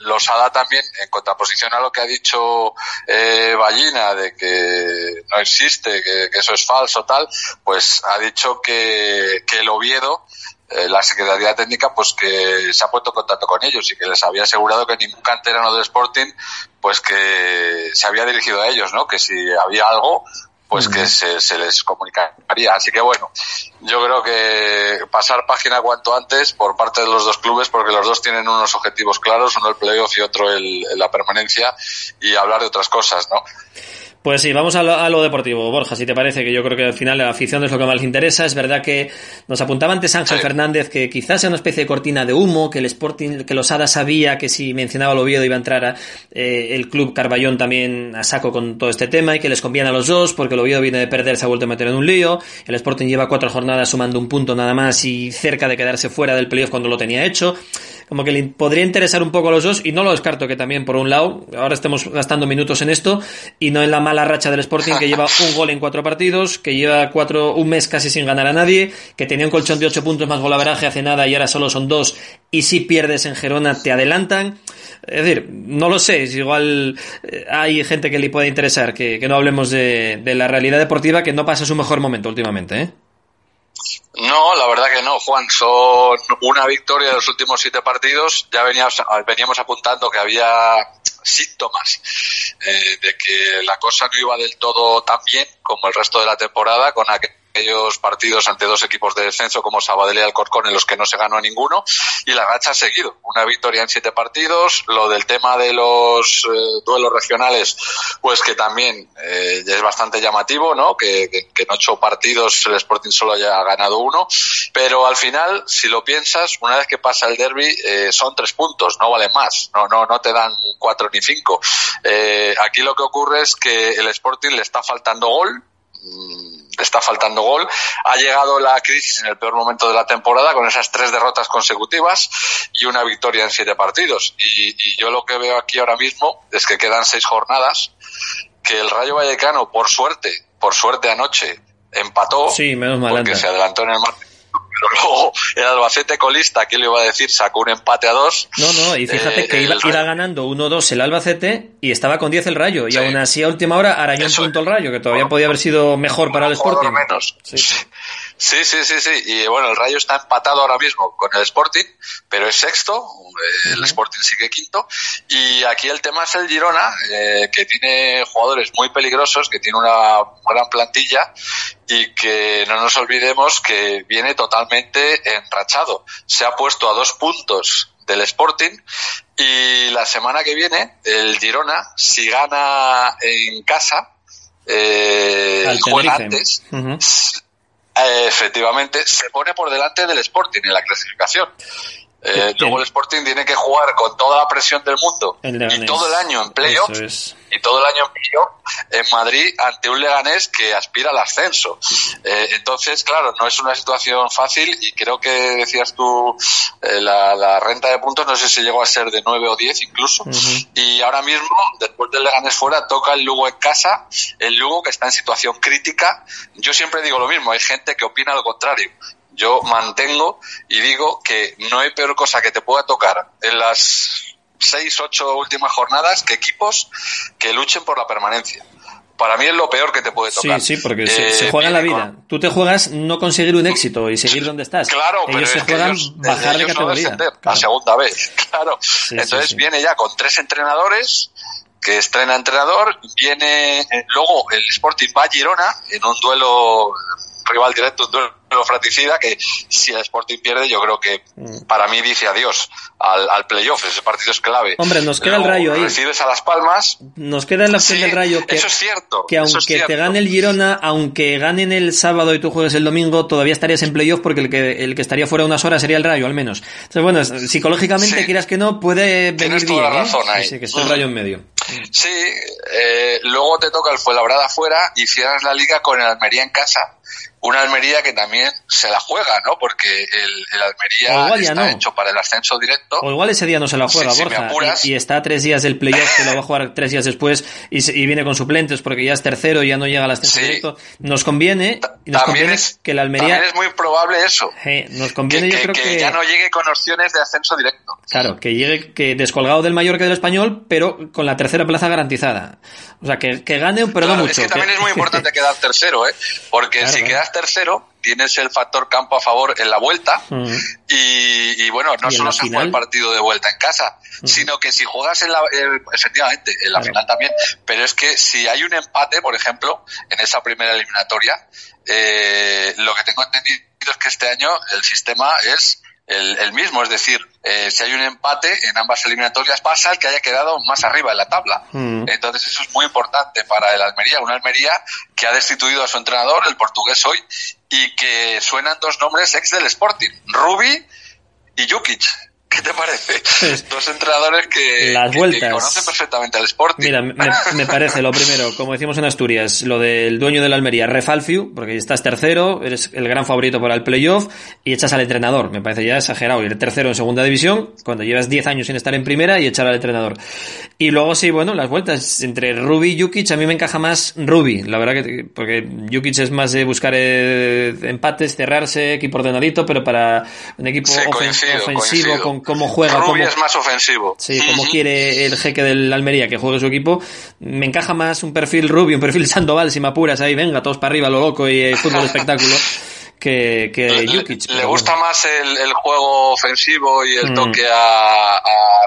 los ADA también, en contraposición a lo que ha dicho eh, Ballina de que no existe, que, que, eso es falso, tal, pues ha dicho que, que el Oviedo eh, la Secretaría Técnica pues que se ha puesto en contacto con ellos y que les había asegurado que ningún canterano del Sporting pues que se había dirigido a ellos, ¿no? Que si había algo pues que se, se, les comunicaría. Así que bueno, yo creo que pasar página cuanto antes por parte de los dos clubes, porque los dos tienen unos objetivos claros, uno el playoff y otro el, la permanencia, y hablar de otras cosas, ¿no? Pues sí, vamos a lo, a lo, deportivo, Borja, si te parece, que yo creo que al final la afición es lo que más les interesa. Es verdad que nos apuntaba antes Ángel sí. Fernández que quizás sea una especie de cortina de humo, que el Sporting, que los Hadas sabía que si mencionaba el Oviedo iba a entrar a, eh, el club Carballón también a saco con todo este tema y que les conviene a los dos, porque el Oviedo viene de perder, se ha vuelto a meter en un lío. El Sporting lleva cuatro jornadas sumando un punto nada más y cerca de quedarse fuera del playoff cuando lo tenía hecho como que le podría interesar un poco a los dos y no lo descarto que también por un lado ahora estemos gastando minutos en esto y no en la mala racha del Sporting que lleva un gol en cuatro partidos, que lleva cuatro un mes casi sin ganar a nadie, que tenía un colchón de ocho puntos más golaveraje hace nada y ahora solo son dos y si pierdes en Gerona te adelantan. Es decir, no lo sé, igual eh, hay gente que le puede interesar, que, que no hablemos de, de, la realidad deportiva que no pasa su mejor momento últimamente, ¿eh? No, la verdad que no, Juan. Son una victoria de los últimos siete partidos. Ya veníamos, veníamos apuntando que había síntomas eh, de que la cosa no iba del todo tan bien como el resto de la temporada, con aquel aquellos partidos ante dos equipos de descenso como Sabadell y Alcorcón en los que no se ganó ninguno y la racha ha seguido. Una victoria en siete partidos, lo del tema de los eh, duelos regionales, pues que también eh, es bastante llamativo, ¿no? Que, en ocho partidos el Sporting solo haya ganado uno, pero al final, si lo piensas, una vez que pasa el derby eh, son tres puntos, no valen más, no, no, no te dan cuatro ni cinco. Eh, aquí lo que ocurre es que el Sporting le está faltando gol, está faltando gol. Ha llegado la crisis en el peor momento de la temporada con esas tres derrotas consecutivas y una victoria en siete partidos. Y, y, yo lo que veo aquí ahora mismo es que quedan seis jornadas, que el Rayo Vallecano, por suerte, por suerte anoche, empató, sí, menos mal porque se adelantó en el martes pero luego el Albacete colista, ¿quién le iba a decir? Sacó un empate a dos. No, no, y fíjate eh, que iba, iba ganando 1-2 el Albacete y estaba con 10 el Rayo. Y sí. aún así a última hora arañó un punto el Rayo, que todavía podía haber sido mejor para el Sporting. menos. Sí. Sí. sí, sí, sí, Y bueno, el Rayo está empatado ahora mismo con el Sporting, pero es sexto. El Sporting sigue quinto. Y aquí el tema es el Girona, eh, que tiene jugadores muy peligrosos, que tiene una gran plantilla y que no nos olvidemos que viene totalmente enrachado. Se ha puesto a dos puntos del Sporting y la semana que viene el Girona, si gana en casa, eh, juega antes, uh -huh. Eh, efectivamente, se pone por delante del Sporting en la clasificación. Eh, luego el Sporting tiene que jugar con toda la presión del mundo y todo el año en playoffs es. y todo el año en playoff en Madrid ante un Leganés que aspira al ascenso. Eh, entonces, claro, no es una situación fácil y creo que decías tú eh, la, la, renta de puntos, no sé si llegó a ser de 9 o 10 incluso. Uh -huh. Y ahora mismo, después del Leganés fuera, toca el Lugo en casa, el Lugo que está en situación crítica. Yo siempre digo lo mismo, hay gente que opina lo contrario yo mantengo y digo que no hay peor cosa que te pueda tocar en las seis, ocho últimas jornadas que equipos que luchen por la permanencia. Para mí es lo peor que te puede Sí, tocar. sí, porque se, Eh, se juega la vida. con- Tú te juegas no conseguir un éxito y seguir donde estás. Claro, pero se es que juegan ellos- bajar de ellos no categoría. descender a segunda vez, claro. sí, Entonces sí. viene ya con tres entrenadores, que estrena entrenador, viene eh, luego el Sporting va a Girona en un duelo rival directo, un duelo fratricida, que si el Sporting pierde yo creo que Mm. para mí dice adiós al, al playoff, ese partido es clave. Hombre, nos queda el Rayo ahí. Recibes a Las Palmas, Nos queda la opción Sí, del Rayo que, eso es cierto, que aunque es cierto. te gane el Girona, aunque ganen el sábado y tú juegues el domingo, todavía estarías en playoff porque el que, el que estaría fuera unas horas sería el Rayo, al menos. Entonces, bueno, psicológicamente, Sí. quieras que no, puede venir Tienes bien. toda la ¿eh? razón ahí. Sí, que esté el. Rayo en medio. Sí, eh, luego te toca el Fuenlabrada afuera y cierras la liga con el Almería en casa. Una Almería que también se la juega, ¿no? Porque el, el Almería está no. hecho para el ascenso directo. O igual ese día no se la juega, si Borja, y, y está tres días del playoff, que lo va a jugar tres días después, y, y viene con suplentes porque ya es tercero y ya no llega al ascenso Sí. directo. Nos conviene, y nos También conviene es, que la Almería... también es muy probable eso. eh, nos conviene, que, yo que- creo que que... ya no llegue con opciones de ascenso directo. Claro, que llegue que descolgado del Mallorca y del Español, pero con la tercera plaza garantizada. O sea, que, que gane, pero Claro, no mucho. Es que también es muy importante quedar tercero, ¿eh? Porque Claro, si claro. Quedas tercero, tienes el factor campo a favor en la vuelta. Mm. Y, y bueno, no ¿Y en solo se juega el partido de vuelta en casa, sino que si juegas en la, eh, efectivamente, en la Claro. final también, pero es que si hay un empate, por ejemplo, en esa primera eliminatoria, eh, lo que tengo entendido es que este año el sistema es el, el mismo, es decir, eh, si hay un empate en ambas eliminatorias pasa el que haya quedado más arriba en la tabla. Mm. Entonces eso es muy importante para el Almería, una Almería que ha destituido a su entrenador, el portugués hoy, y que suenan dos nombres ex del Sporting, Rubi y Jukic. ¿Qué te parece? Dos entrenadores que, Las que- vueltas. que conocen perfectamente al Sporting. Mira, me, me parece lo primero, como decimos en Asturias, lo del dueño de la Almería, Refalfiu, porque estás tercero, eres el gran favorito para el playoff y echas al entrenador. Me parece ya exagerado ir tercero en segunda división cuando llevas 10 años sin estar en primera y echar al entrenador. Y luego sí, bueno, las vueltas entre Rubi y Jukic, a mí me encaja más Rubi, la verdad que, porque Jukic es más de buscar eh, empates, cerrarse, equipo ordenadito, pero para un equipo Sí, ofen- coincido, ofensivo, coincido. con cómo juega, Rubi cómo, es más ofensivo. Sí, como Ujú. quiere el jeque del Almería que juegue su equipo, me encaja más un perfil Rubio, un perfil Sandoval, si me apuras ahí, venga, todos para arriba, lo loco y eh, fútbol espectáculo, que, que Le, Jukic. le gusta bueno. más el, el juego ofensivo y el Mm. toque a, a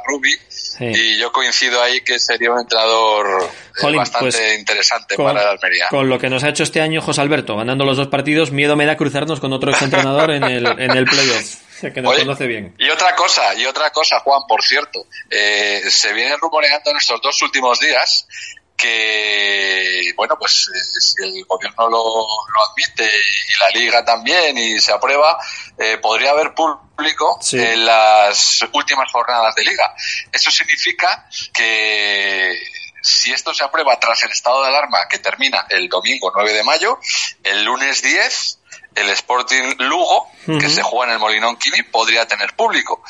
Rubi. Sí. Y yo coincido ahí que sería un entrenador eh, Jolín, bastante pues, interesante Con, para el Almería. con lo que nos ha hecho este año José Alberto, ganando los dos partidos, miedo me da cruzarnos con otro exentrenador en el, en el playoff, que nos Oye, conoce bien. Y otra cosa, y otra cosa, Juan, por cierto, eh, se viene rumoreando en estos dos últimos días que, bueno, pues eh, si el gobierno lo, lo admite y la liga también y se aprueba, eh, podría haber público Sí. en las últimas jornadas de liga. Eso significa que si esto se aprueba tras el estado de alarma que termina el domingo 9 de mayo, el lunes 10 el Sporting Lugo, que se juega en el Molinón Kini, podría tener público.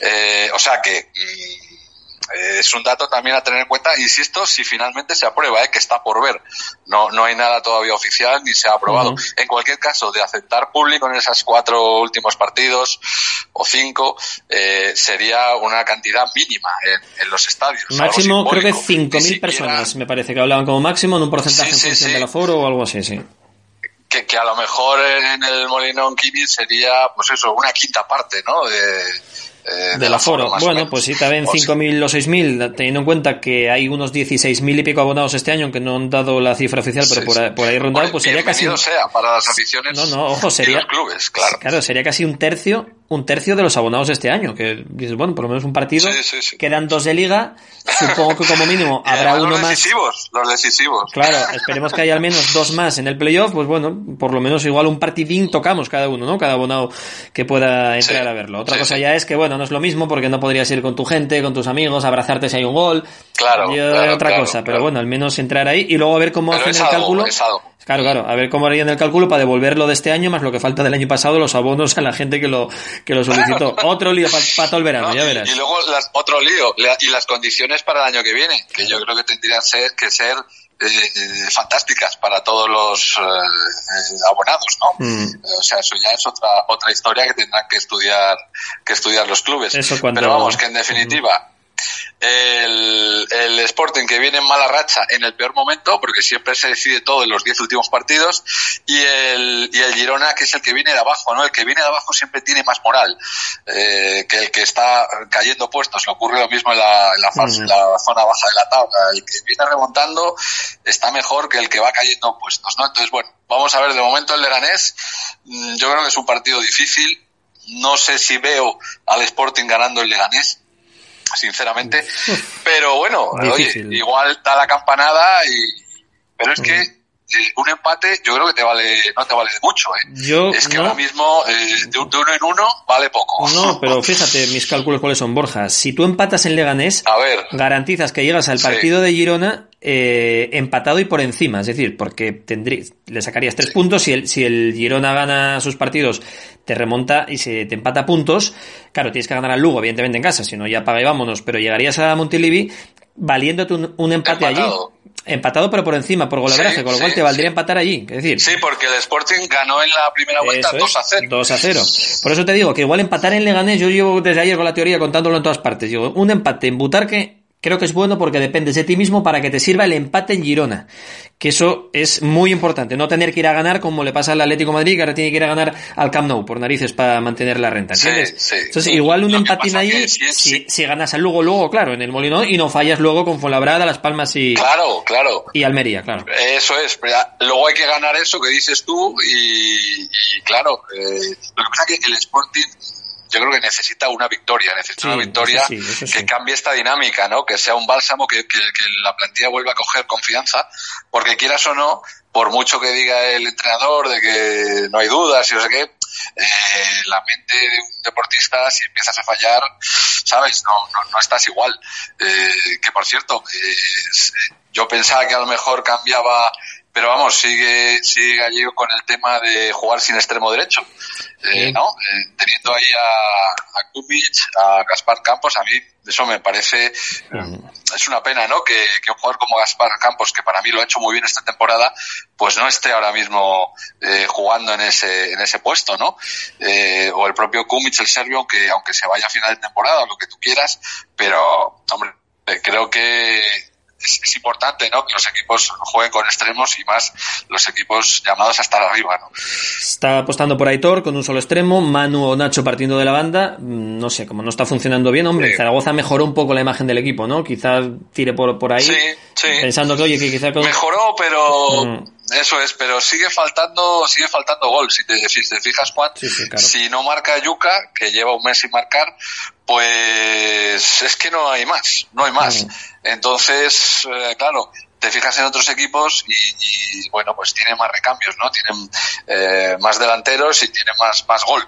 Eh, o sea que mm, es un dato también a tener en cuenta, insisto, si finalmente se aprueba, eh, que está por ver. No, no hay nada todavía oficial ni se ha aprobado. En cualquier caso, de aceptar público en esos cuatro últimos partidos o cinco, eh, sería una cantidad mínima en, en los estadios. Máximo, creo que simbólico. Ni 5.000 siquiera- personas, me parece que hablaban como máximo en un porcentaje Sí, en sí, función sí. del aforo o algo así, sí. Que, que a lo mejor en el Molinón Kini sería, pues eso, una quinta parte, ¿no? De, eh, del aforo. Bueno, pues también O sea, 5.000 o 6.000, teniendo en cuenta que hay unos 16.000 y pico abonados este año, aunque no han dado la cifra oficial, pero Sí, por, sí. ahí- por ahí rondado, pues sería casi... sea para las aficiones No, no, ojo, y sería... los clubes, claro. Claro, sería casi un tercio, un tercio de los abonados este año, que dices, bueno, por lo menos un partido, Sí, sí, sí. quedan dos de liga, supongo que como mínimo Y habrá uno los más... decisivos, los decisivos. Claro, esperemos que haya al menos dos más en el playoff, pues bueno, por lo menos igual un partidín tocamos cada uno, ¿no? Cada abonado que pueda entrar a verlo. Otra cosa ya es que, bueno, no es lo mismo porque no podrías ir con tu gente, con tus amigos, abrazarte si hay un gol. Claro, claro, otra claro, cosa, pero bueno, al menos entrar ahí y luego a ver cómo Pero hacen el algo, cálculo. es algo. Claro, claro, a ver cómo harían el cálculo para devolverlo de este año más lo que falta del año pasado, los abonos a la gente que lo, que lo solicitó. Otro lío para todo el verano, ¿no? ya verás. Y, luego las- otro lío, la- y las condiciones para el año que viene, que yo creo que tendrían ser, que ser eh, eh, fantásticas para todos los eh, eh, abonados, ¿no? Mm. O sea, eso ya es otra otra historia que tendrán que estudiar que estudiar los clubes. Eso cuando- Pero vamos, que en definitiva el, el Sporting que viene en mala racha en el peor momento, porque siempre se decide todo en los 10 últimos partidos, y el, y el Girona que es el que viene de abajo, ¿no? El que viene de abajo siempre tiene más moral eh, que el que está cayendo puestos. Le ocurre lo mismo en la, en la, fase- Ujú. la zona baja de la tabla. El que viene remontando está mejor que el que va cayendo puestos, ¿no? Entonces, bueno, vamos a ver, de momento el Leganés, mm, yo creo que es un partido difícil. No sé si veo al Sporting ganando el Leganés, sinceramente. Pero bueno, oye, igual da la campanada y... Pero es que eh, un empate yo creo que te vale no te vale mucho, ¿eh? Yo es que no. ahora mismo eh, de, un- de uno en uno vale poco. No, pero fíjate mis cálculos cuáles son, Borja. Si tú empatas en Leganés, A ver, garantizas que llegas al Sí. partido de Girona eh, empatado y por encima. Es decir, porque tendrí- le sacarías tres puntos. Si el, si el Girona gana sus partidos, te remonta y se te empata puntos. Claro, tienes que ganar al Lugo, evidentemente en casa, si no ya paga y vámonos. Pero llegarías a Montilivi valiéndote un, un empate Empatado. allí. Empatado, pero por encima, por golaveraje, Sí, con lo cual sí, te valdría sí. empatar allí. Es decir, sí, porque el Sporting ganó en la primera vuelta eso 2 es, a 0. 2 a 0. Por eso te digo que igual empatar en Leganés, yo llevo desde ayer con la teoría contándolo en todas partes. Digo, un empate en Butarque creo que es bueno porque dependes de ti mismo para que te sirva el empate en Girona. Que eso es muy importante. No tener que ir a ganar como le pasa al Atlético de Madrid, que ahora tiene que ir a ganar al Camp Nou por narices para mantener la renta. ¿Entiendes? sí. Entonces, igual un Lo empatín ahí, si ganas al Lugo, luego, claro, en el Molino y no fallas luego con Fuenlabrada, Las Palmas y, Claro, claro. y Almería, claro. Eso es, pero luego hay que ganar eso que dices tú y, y claro, eh, lo que pasa es que el Sporting yo creo que necesita una victoria, necesita Sí, una victoria eso sí, eso sí. que cambie esta dinámica, ¿no? Que sea un bálsamo, que, que- que la plantilla vuelva a coger confianza, porque quieras o no, por mucho que diga el entrenador de que no hay dudas y no sé qué, eh, la mente de un deportista, si empiezas a fallar, sabes, no, no, no estás igual. Eh, que por cierto, eh, yo pensaba que a lo mejor cambiaba, pero vamos, sigue, sigue Gallego con el tema de jugar sin extremo derecho. Eh. ¿no? Eh, teniendo ahí a, a Kubic, a Gaspar Campos, a mí eso me parece, es una pena, ¿no? Que, que un jugador como Gaspar Campos, que para mí lo ha hecho muy bien esta temporada, pues no esté ahora mismo eh, jugando en ese, en ese puesto, ¿no? Eh, o el propio Kumic, el serbio, aunque, aunque se vaya a final de temporada o lo que tú quieras, pero, hombre, eh, creo que es, es importante, ¿no? Que los equipos jueguen con extremos y más los equipos llamados a estar arriba, ¿no? Está apostando por Aitor con un solo extremo, Manu o Nacho partiendo de la banda. Mm, No sé, como no está funcionando bien, hombre, Sí. Zaragoza mejoró un poco la imagen del equipo, ¿no? Quizás tire por, por ahí, Sí, sí. pensando que, oye, que quizá con... Mejoró, pero Mm. Eso es, pero sigue faltando, sigue faltando gol. Si te, si te fijas, Juan, Sí, sí, claro. si no marca Yuca, que lleva un mes sin marcar, pues es que no hay más, no hay más. Entonces, eh, claro, te fijas en otros equipos y, y, bueno, pues tienen más recambios, ¿no? Tienen eh, más delanteros y tienen más, más gol.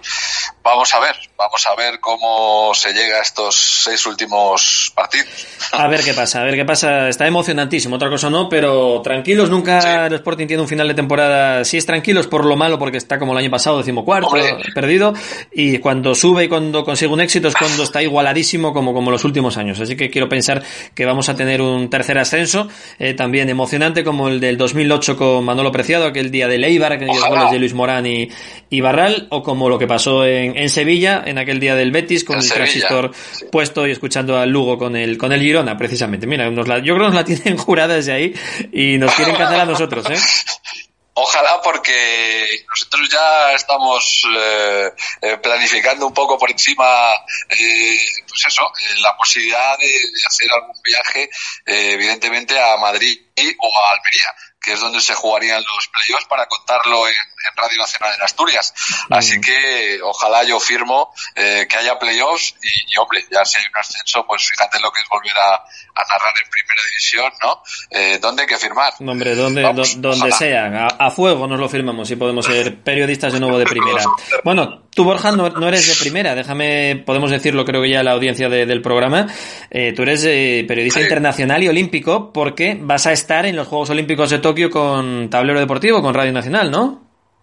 Vamos a ver, vamos a ver cómo se llega a estos seis últimos partidos. A ver qué pasa, a ver qué pasa. Está emocionantísimo, otra cosa no, pero tranquilos, nunca Sí. el Sporting tiene un final de temporada. Si es tranquilos por lo malo, porque está como el año pasado, decimocuarto, Hombre. perdido. Y cuando sube y cuando consigue un éxito es cuando está igualadísimo como, como los últimos años. Así que quiero pensar que vamos a tener un tercer ascenso, eh, también emocionante como el del 2008 con Manolo Preciado, aquel día de Leibar, aquellos goles de Luis Morán y, y Barral, o como lo que pasó en, en Sevilla, en aquel día del Betis, con En el Sevilla, transistor puesto y escuchando al Lugo con el, con el Girona, precisamente. Mira, nos la- yo creo que nos la tienen jurada desde ahí y nos quieren cazar a nosotros, ¿eh? Ojalá porque nosotros ya estamos eh, eh, planificando un poco por encima, eh, pues eso, eh, la posibilidad de, de hacer algún viaje, eh, evidentemente a Madrid o a Almería, que es donde se jugarían los playoffs para contarlo en, en Radio Nacional en Asturias. Así que ojalá yo firmo eh, que haya playoffs y, y, hombre, ya si hay un ascenso, pues fíjate lo que es volver a, a narrar en primera división, ¿no? Eh, ¿Dónde hay que firmar? Hombre, donde, Vamos, do- donde ojalá. sea, a, a fuego nos lo firmamos y podemos ser periodistas de nuevo de primera. Bueno, tú Borja no, no eres de primera, déjame, podemos decirlo creo que ya la audiencia de- del programa, Eh, tú eres eh, periodista Sí. internacional y olímpico porque vas a estar en los Juegos Olímpicos de Tokio con Tablero Deportivo, con Radio Nacional, ¿no?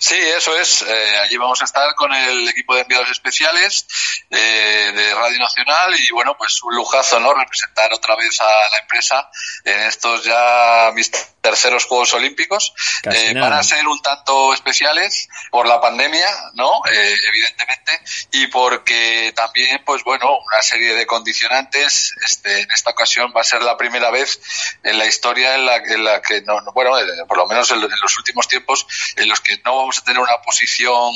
Sí, eso es. Eh, allí vamos a estar con el equipo de enviados especiales eh, de Radio Nacional y bueno, pues un lujazo, ¿no? Representar otra vez a la empresa en estos ya Mr. terceros Juegos Olímpicos. Eh, van a ser un tanto especiales por la pandemia, ¿no? Eh, evidentemente, y porque también, pues bueno, una serie de condicionantes. Este, en esta ocasión va a ser la primera vez en la historia en la, en la que, no, no- bueno, eh, por lo menos en, en los últimos tiempos, en los que no vamos a tener una posición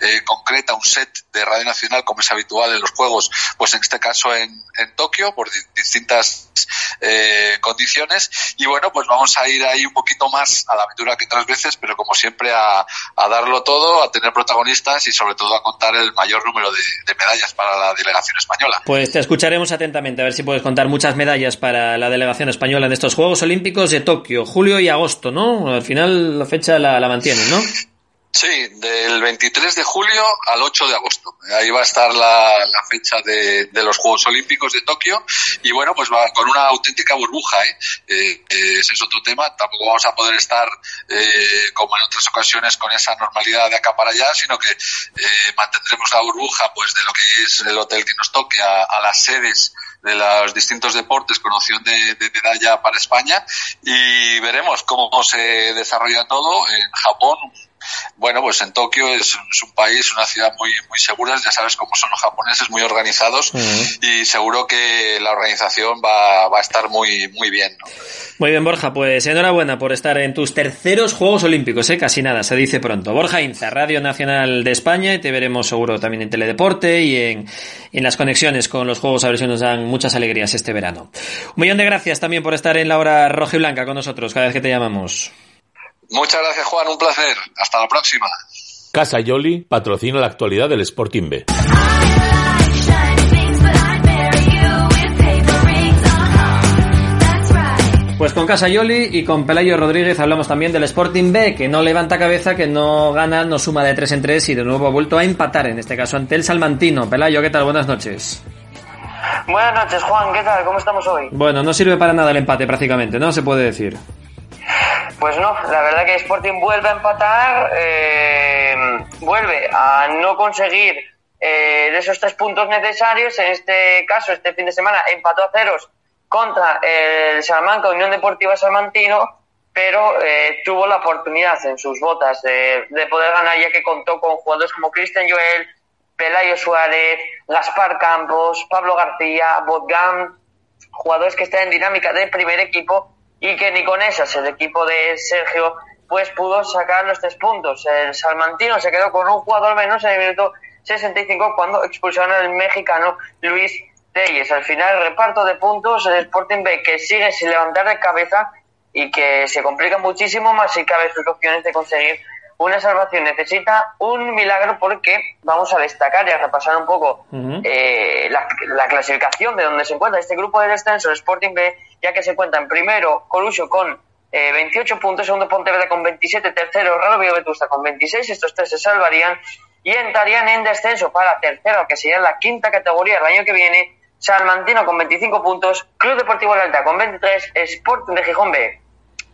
eh, concreta, un set de Radio Nacional como es habitual en los Juegos, pues en este caso en, en Tokio, por di- distintas eh, condiciones. Y bueno, pues vamos a ir ahí un poquito más a la aventura que otras veces, pero como siempre a, a darlo todo, a tener protagonistas y sobre todo a contar el mayor número de, de medallas para la delegación española. Pues te escucharemos atentamente a ver si puedes contar muchas medallas para la delegación española en estos Juegos Olímpicos de Tokio, julio y agosto, ¿no? Al final la fecha la, la mantienen, ¿no? Sí, del 23 de julio al 8 de agosto. Ahí va a estar la, fecha de, los Juegos Olímpicos de Tokio y bueno, pues va con una auténtica burbuja. ¿eh? Eh, eh, ese es otro tema. Tampoco vamos a poder estar eh, como en otras ocasiones con esa normalidad de acá para allá, sino que eh, mantendremos la burbuja pues de lo que es el hotel que nos toque a, a las sedes de los distintos deportes con opción de, de medalla para España y veremos cómo se desarrolla todo en Japón bueno, pues en Tokio es, es un país, una ciudad muy, muy segura, ya sabes cómo son los japoneses, muy organizados y seguro que la organización va, va a estar muy, muy bien. ¿no? Muy bien, Borja, pues enhorabuena por estar en tus terceros Juegos Olímpicos, ¿eh? Casi nada, se dice pronto. Borja Inza, Radio Nacional de España, y te veremos seguro también en Teledeporte y en, en las conexiones con los Juegos, a ver si nos dan muchas alegrías este verano. Un millón de gracias también por estar en la hora roja y blanca con nosotros cada vez que te llamamos. Muchas gracias, Juan, un placer. Hasta la próxima. Casa Yoli patrocina la actualidad del Sporting B. Pues con Casa Yoli y con Pelayo Rodríguez hablamos también del Sporting B, que no levanta cabeza, que no gana, no suma de 3 en 3 y de nuevo ha vuelto a empatar, en este caso ante el Salmantino. Pelayo, ¿qué tal? Buenas noches. Buenas noches, Juan. ¿Qué tal? ¿Cómo estamos hoy? Bueno, no sirve para nada el empate prácticamente, ¿no? Se puede decir. Pues no, la verdad que Sporting vuelve a empatar, eh, vuelve a no conseguir eh, esos tres puntos necesarios. En este caso, este fin de semana empató a ceros contra el Salamanca Unión Deportiva Salmantino, pero eh, tuvo la oportunidad en sus botas de, de poder ganar, ya que contó con jugadores como Cristian Joel, Pelayo Suárez, Gaspar Campos, Pablo García, Botgan, jugadores que están en dinámica de primer equipo y que ni con esas el equipo de Sergio pues pudo sacar los tres puntos. El Salmantino se quedó con un jugador menos en el minuto 65 cuando expulsaron al mexicano Luis Telles. Al final reparto de puntos el Sporting B que sigue sin levantar de cabeza y que se complica muchísimo más si cabe sus opciones de conseguir una salvación. Necesita un milagro porque vamos a destacar y a repasar un poco eh, la, la clasificación de donde se encuentra este grupo de descenso, el Sporting B, ya que se encuentra en primero Corucho con eh, 28 puntos, segundo Pontevedra con 27, tercero Raro Vetusta con 26, estos tres se salvarían y entrarían en descenso para tercero, que sería la quinta categoría el año que viene, Salmantino con 25 puntos, Club Deportivo La Alta con 23, Sporting de Gijón B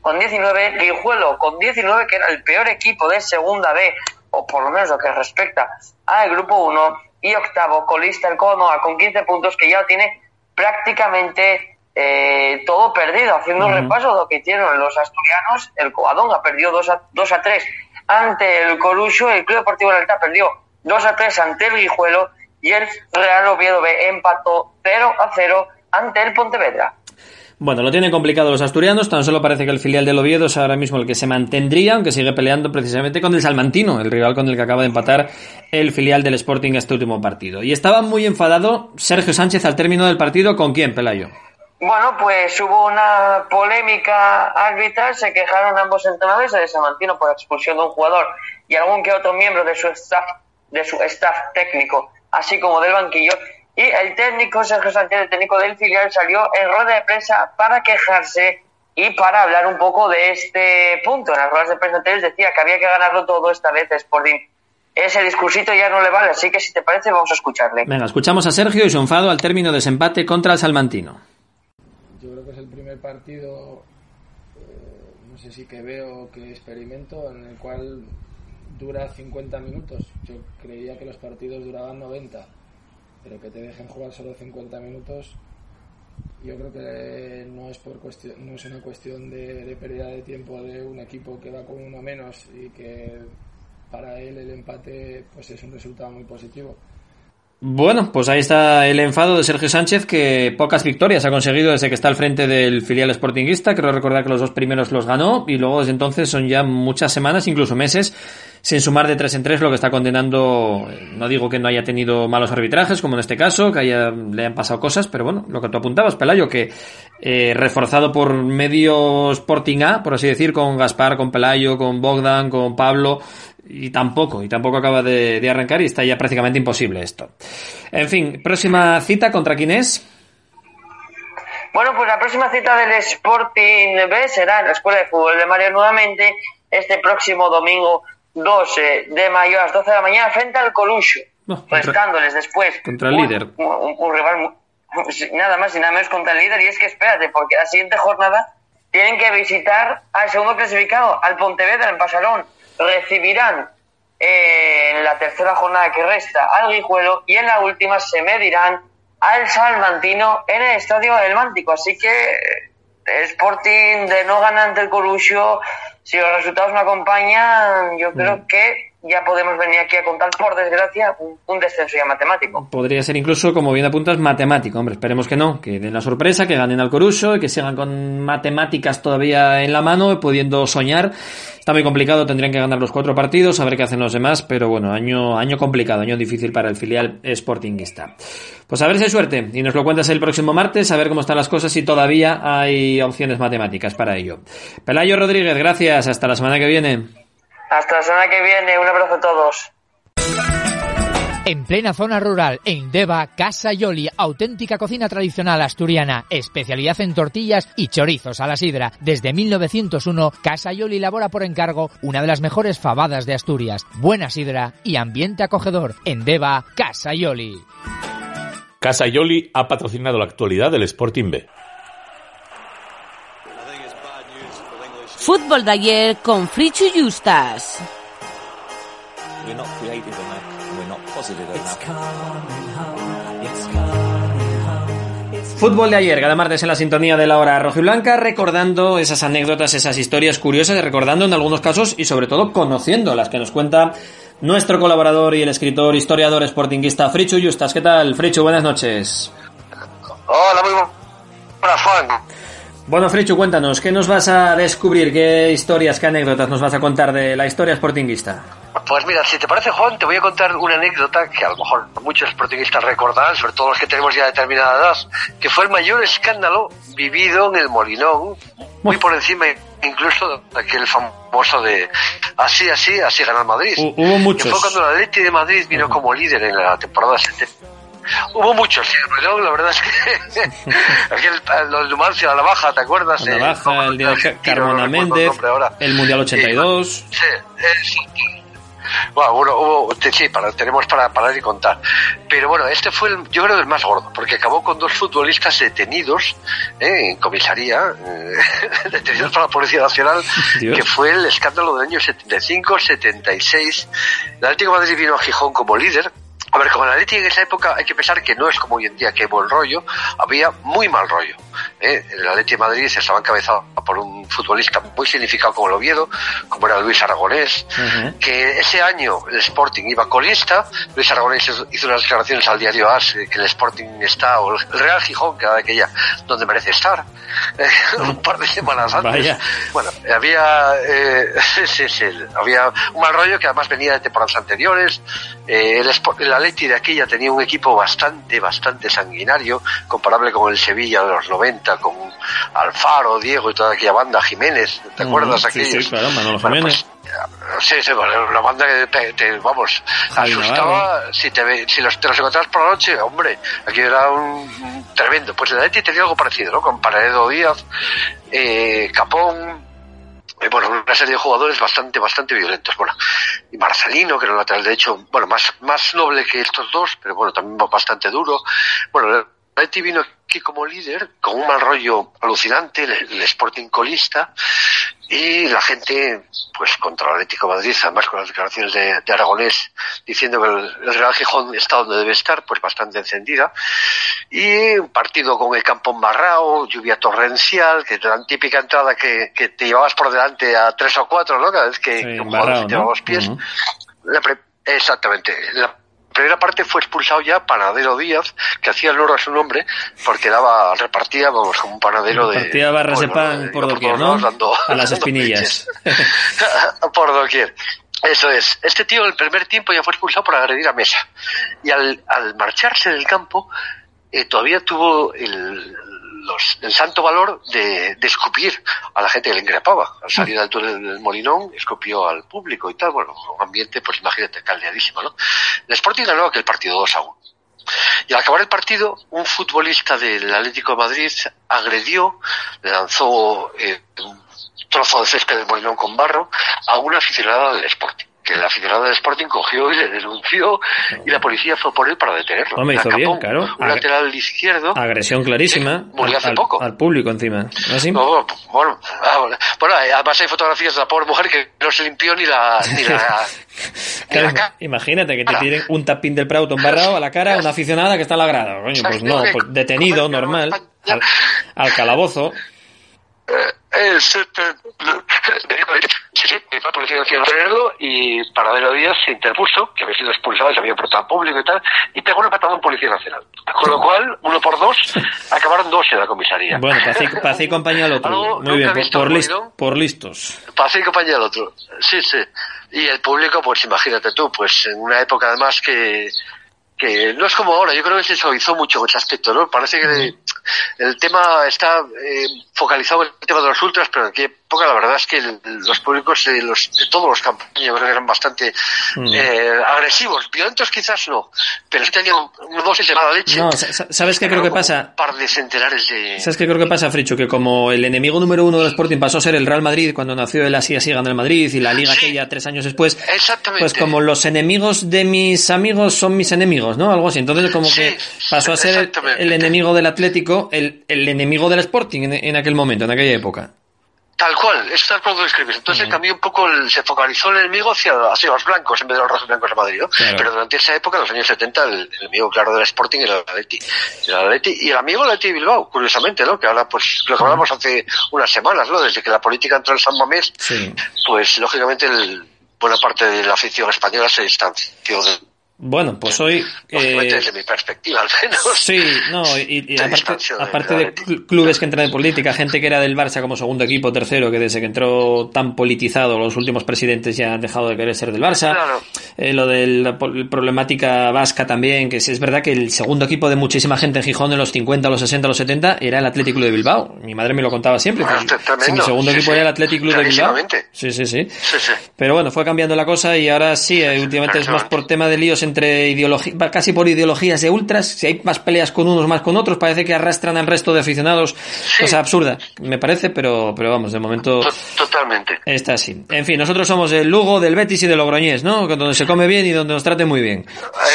con 19, Guijuelo con 19, que era el peor equipo de segunda B, o por lo menos lo que respecta al grupo 1, y octavo, colista el Conoa con 15 puntos, que ya tiene prácticamente eh, todo perdido. Haciendo un repaso de lo que hicieron los asturianos, el Coadonga perdió 2 a, 2 a 3 ante el Corucho, el Club Deportivo de la Alta perdió 2 a 3 ante el Guijuelo, y el Real Oviedo B empató 0 a 0 ante el Pontevedra. Bueno, lo tienen complicado los asturianos, tan solo parece que el filial del Oviedo es ahora mismo el que se mantendría, aunque sigue peleando precisamente con el Salmantino, el rival con el que acaba de empatar el filial del Sporting este último partido. Y estaba muy enfadado Sergio Sánchez al término del partido, ¿con quién, Pelayo? Bueno, pues hubo una polémica arbitral, se quejaron ambos entrenadores de Salmantino por la expulsión de un jugador y algún que otro miembro de su staff, de su staff técnico, así como del banquillo. Y el técnico, Sergio Sánchez, el técnico del filial, salió en rueda de prensa para quejarse y para hablar un poco de este punto. En las ruedas de prensa anteriores decía que había que ganarlo todo esta vez Sporting. Ese discursito ya no le vale, así que si te parece vamos a escucharle. Venga, escuchamos a Sergio y su enfado al término de ese empate contra el Salmantino. Yo creo que es el primer partido, eh, no sé si que veo que experimento, en el cual dura 50 minutos. Yo creía que los partidos duraban 90, pero que te dejen jugar solo 50 minutos yo creo que no es por cuestión, no es una cuestión de, pérdida de tiempo de un equipo que va con uno menos y que para él el empate pues es un resultado muy positivo. Bueno, pues ahí está el enfado de Sergio Sánchez, que pocas victorias ha conseguido desde que está al frente del filial sportinguista. Creo recordar que los dos primeros los ganó y luego desde entonces son ya muchas semanas, incluso meses, sin sumar de tres en tres, lo que está condenando. No digo que no haya tenido malos arbitrajes, como en este caso, que haya, le hayan pasado cosas, pero bueno, lo que tú apuntabas, Pelayo, que eh, reforzado por medio Sporting A, por así decir, con Gaspar, con Pelayo, con Bogdan, con Pablo, y tampoco, y tampoco acaba de, de, arrancar y está ya prácticamente imposible esto. En fin, próxima cita, ¿contra quién es? Bueno, pues la próxima cita del Sporting B será en la Escuela de Fútbol de Mario nuevamente este próximo domingo 12 de mayo a las 12 de la mañana frente al Colucho, no, restándoles después contra el líder. Un, rival nada más y nada menos contra el líder y es que espérate, porque la siguiente jornada tienen que visitar al segundo clasificado, al Pontevedra en Pasarón recibirán eh, en la tercera jornada que resta al Guijuelo y en la última se medirán al Salmantino en el Estadio El Mántico. Así que Sporting de no ganar ante el Colusio, si los resultados no acompañan, yo creo mm. que ya podemos venir aquí a contar, por desgracia, un, descenso ya matemático. Podría ser incluso, como bien apuntas, matemático. Hombre, esperemos que no, que den la sorpresa, que ganen al Coruso y que sigan con matemáticas todavía en la mano, pudiendo soñar. Está muy complicado, tendrían que ganar los cuatro partidos, a ver qué hacen los demás, pero bueno, año, año complicado, año difícil para el filial Sportingista. Pues a ver si hay suerte y nos lo cuentas el próximo martes, a ver cómo están las cosas y todavía hay opciones matemáticas para ello. Pelayo Rodríguez, gracias, hasta la semana que viene. Hasta la semana que viene, un abrazo a todos. En plena zona rural, en Deva, Casa Yoli, auténtica cocina tradicional asturiana, especialidad en tortillas y chorizos a la sidra. Desde 1901, Casa Yoli elabora por encargo una de las mejores fabadas de Asturias. Buena sidra y ambiente acogedor. En Deva, Casa Yoli. Casa Yoli ha patrocinado la actualidad del Sporting B. Fútbol de ayer con Frichu Justas. Fútbol de ayer, cada martes en la sintonía de la hora rojiblanca, recordando esas anécdotas, esas historias curiosas, recordando en algunos casos y sobre todo conociendo las que nos cuenta nuestro colaborador y el escritor, historiador, sportinguista Frichu Justas. ¿Qué tal, Frichu? Buenas noches. Hola, muy buenas, Juan. Bueno, Frichu, cuéntanos, ¿qué nos vas a descubrir? ¿Qué historias, qué anécdotas nos vas a contar de la historia sportinguista? Pues mira, si te parece, Juan, te voy a contar una anécdota que a lo mejor muchos sportinguistas recordarán, sobre todo los que tenemos ya determinada edad, que fue el mayor escándalo vivido en el Molinón, muy por encima incluso de aquel famoso de así, así, así ganar Madrid. Hubo muchos. Que fue cuando el Atleti de Madrid vino como líder en la temporada 70 Hubo muchos, sí, la verdad es que aquel, los Numancia la baja, ¿te acuerdas? La baja, el día de Carmona Méndez, el Mundial 82. Sí, sí, bueno, bueno, hubo, sí, para, tenemos para parar y contar. Pero bueno, este fue, el, yo creo, el más gordo, porque acabó con dos futbolistas detenidos ¿eh? en comisaría, eh, detenidos por la Policía Nacional, Dios. que fue el escándalo del año 75-76. El Atlético de Madrid vino a Gijón como líder, a ver, como el Atleti en esa época hay que pensar que no es como hoy en día que buen rollo, había muy mal rollo. ¿Eh? El Atleti de Madrid se estaba encabezado por un futbolista muy significado como el Oviedo, como era Luis Aragonés, uh -huh. que ese año el Sporting iba colista, Luis Aragonés hizo unas declaraciones al diario AS que el Sporting está, o el Real Gijón, que era de aquella, donde merece estar, un par de semanas antes. Vaya. Bueno, había, eh, sí, sí, había un mal rollo que además venía de temporadas anteriores, eh, el, el Atleti de aquella tenía un equipo bastante, bastante sanguinario, comparable con el Sevilla de los 90, con Alfaro, Diego y toda aquella banda, Jiménez, ¿te acuerdas aquellos? Sí, sí, claro, Manolo bueno, Jiménez. Pues, sí, sí, una banda que te, te vamos, Javi asustaba Navarro. si te si los, te los encontrabas por la noche, hombre, aquí era un, tremendo. Pues el Atleti tenía algo parecido, ¿no? Con Paredo Díaz, eh, Capón, eh, bueno, una serie de jugadores bastante, bastante violentos. Bueno, y Marcelino, que era un lateral derecho, bueno, más, más noble que estos dos, pero bueno, también bastante duro. Bueno, Atleti vino aquí como líder, con un mal rollo alucinante, el, el Sporting colista, y la gente, pues contra el Atlético de Madrid, además con las declaraciones de, de Aragonés, diciendo que el, el Real Gijón está donde debe estar, pues bastante encendida, y un partido con el campo embarrado, lluvia torrencial, que la típica entrada que, que te llevabas por delante a tres o cuatro, ¿no? Cada vez que, Sí, que un jugador se ¿no? los pies. Ujú. La pre- exactamente. La primera parte fue expulsado ya Panadero Díaz, que hacía el oro a su nombre, porque daba, repartía, vamos, como un panadero de... Partía barras de pan por doquier, ¿no? dando- A las espinillas. por doquier. Eso es. Este tío en el primer tiempo ya fue expulsado por agredir a Mesa. Y al, al marcharse del campo, eh, todavía tuvo el, los- el santo valor de, de escupir a la gente que le increpaba. Al salir del túnel del Molinón, escupió al público y tal. Bueno, un ambiente, pues imagínate, caldeadísimo, ¿no? El Sporting ganó aquel partido 2 a 1. Y al acabar el partido, un futbolista del Atlético de Madrid agredió, le lanzó eh, un trozo de césped del Molinón con barro a una aficionada del Sporting. Que la aficionada del Sporting cogió y le denunció y la policía fue por él para detenerlo. Hombre, hizo bien, claro. Un Ag- lateral izquierdo. Agresión clarísima murió al, hace al- poco. al público encima. ¿No así? No, bueno, ah, bueno, bueno, además hay fotografías de la pobre mujer que no se limpió ni la, ni la, imagínate que te tiren un tapín del Prauto embarrado a la cara a una aficionada que está en la grada. Coño, pues no, pues detenido, normal, al, al calabozo. Tenerlo y Paradero Díaz se interpuso, que había sido expulsado, se había portado público y tal, y pegó una patada a un policía nacional. Con lo cual, uno por dos, acabaron dos en la comisaría. Bueno, para hacer, para hacer compañía al otro. Muy bien, por, por en lis- Molinón. por listos. Para hacer compañía al otro. Sí, sí. Y el público, pues imagínate tú, pues en una época además que, que no es como ahora, yo creo que se suavizó mucho ese aspecto, ¿no? Parece que el tema está eh, focalizado en el tema de los ultras, pero aquella época la verdad es que el- los públicos de, los, de todos los campos yo creo que eran bastante Mm. eh, agresivos, violentos quizás no, pero tenían una dosis de mala leche. No, sa- sa- ¿sabes qué creo que pasa? Un par de centenares de... ¿Sabes qué creo que pasa, Fricho? Que como el enemigo número uno del Sporting pasó a ser el Real Madrid cuando nació el así así ganó el Madrid y la liga aquella tres años después, pues como los enemigos de mis amigos son mis enemigos, ¿no? Algo así. Entonces como que pasó a ser el, el enemigo del Atlético, el, el enemigo del Sporting en, en aquel momento, en aquella época. Tal cual, es tal cual lo describes. Entonces cambió un poco, el- se focalizó el enemigo hacia, hacia los blancos en vez de los rojos blancos de Madrid, ¿no? Claro. Pero durante esa época, en los años 70, el, el enemigo claro del Sporting era el Atleti. El Atleti y el amigo Atleti Bilbao, curiosamente, ¿no? Que ahora, pues, lo que hablamos hace unas semanas, ¿no? Desde que la política entró en San Mamés, Sí. pues, lógicamente, el- buena parte de la afición española se distanció de, Bueno, pues hoy... eh, desde mi perspectiva, al menos. Sí, no, y, aparte, de- aparte clubes que entran en política, gente que era del Barça como segundo equipo, tercero, que desde que entró tan politizado, los últimos presidentes ya han dejado de querer ser del Barça. Claro. Eh, lo de la problemática vasca también, que es, es verdad que el segundo equipo de muchísima gente en Gijón en los 50, los 60, los 70 era el Atlético de Bilbao. Mi madre me lo contaba siempre. Ah, que si mi segundo Sí, equipo sí. era el Atlético de Bilbao. Sí, sí, sí. Sí, sí. Pero bueno, fue cambiando la cosa y ahora sí, eh, últimamente es más por tema de líos entre ideologías, casi por ideologías de ultras. Si hay más peleas con unos más con otros, parece que arrastran al resto de aficionados. Cosa absurda, me parece, pero, pero vamos, de momento Totalmente. está así. En fin, nosotros somos del Lugo, del Betis y del Logroñés, ¿no? Donde se come bien y donde nos trate muy bien.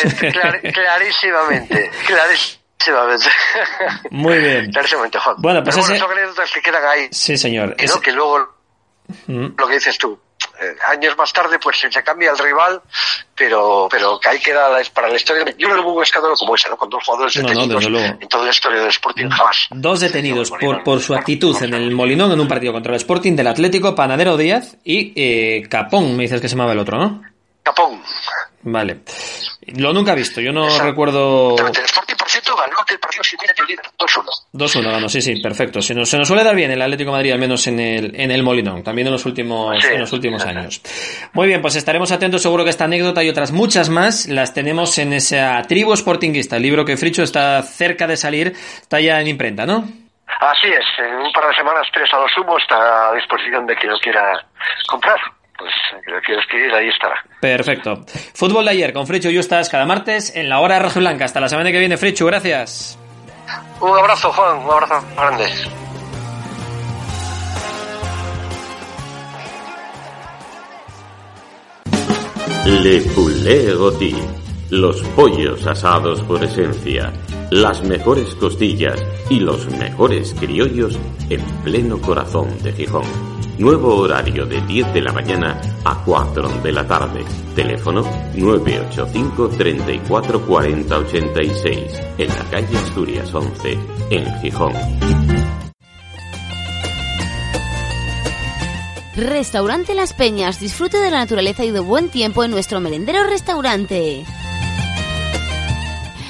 Eh, clar- clarísimamente, clarísimamente. Muy bien. Clarísimamente, Juan. Bueno, pues Pero bueno, ese- son anécdotas que quedan ahí. Sí, señor. Que, Ese- no, que luego, Mm. lo que dices tú, años más tarde, pues se cambia el rival, pero, pero que ahí queda para la historia. Yo no hubo un escándalo como ese, ¿no? Con dos jugadores No, detenidos en toda la historia del Sporting jamás. Dos detenidos por, por su actitud en el Molinón en un partido contra el Sporting del Atlético, Panadero Díaz y eh, Capón, me dices que se llamaba el otro, ¿no? Capón. Vale. Lo nunca he visto, yo no recuerdo... El Sporting, ganó aquel partido que líder, 2-1. 2-1 ganó, sí, sí, perfecto. Se nos, se nos suele dar bien el Atlético de Madrid, al menos en el, en el Molinón, también en los últimos, Sí. en los últimos años. Muy bien, pues estaremos atentos, seguro que esta anécdota y otras muchas más las tenemos en esa tribu sportinguista, el libro que Fricho está cerca de salir, está ya en imprenta, ¿no? Así es, en un par de semanas, tres a lo sumo, está a disposición de quien lo quiera comprar. Pues lo quiera escribir, ahí estará. Perfecto. Fútbol de ayer con Fricho Justas cada martes en la hora roja y blanca. Hasta la semana que viene, Fricho, gracias. Un abrazo, Juan, un abrazo grande. Le Poulet los pollos asados por esencia. Las mejores costillas y los mejores criollos en pleno corazón de Gijón. Nuevo horario de 10 de la mañana a 4 de la tarde. Teléfono 985 34 40 86 en la calle Asturias 11 en Gijón. Restaurante Las Peñas. Disfrute de la naturaleza y de buen tiempo en nuestro merendero restaurante.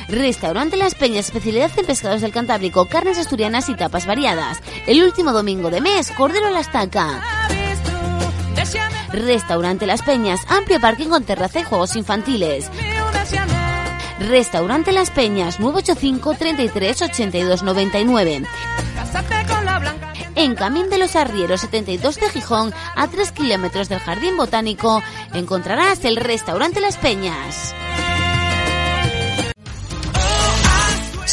Restaurante Las Peñas, especialidad en pescados del Cantábrico, carnes asturianas y tapas variadas. El último domingo de mes, Cordero a la Estaca. Restaurante Las Peñas, amplio parking con terraza y juegos infantiles. Restaurante Las Peñas, 985 33 82 99. En Camín de los Arrieros 72 de Gijón, a 3 kilómetros del Jardín Botánico, encontrarás el Restaurante Las Peñas.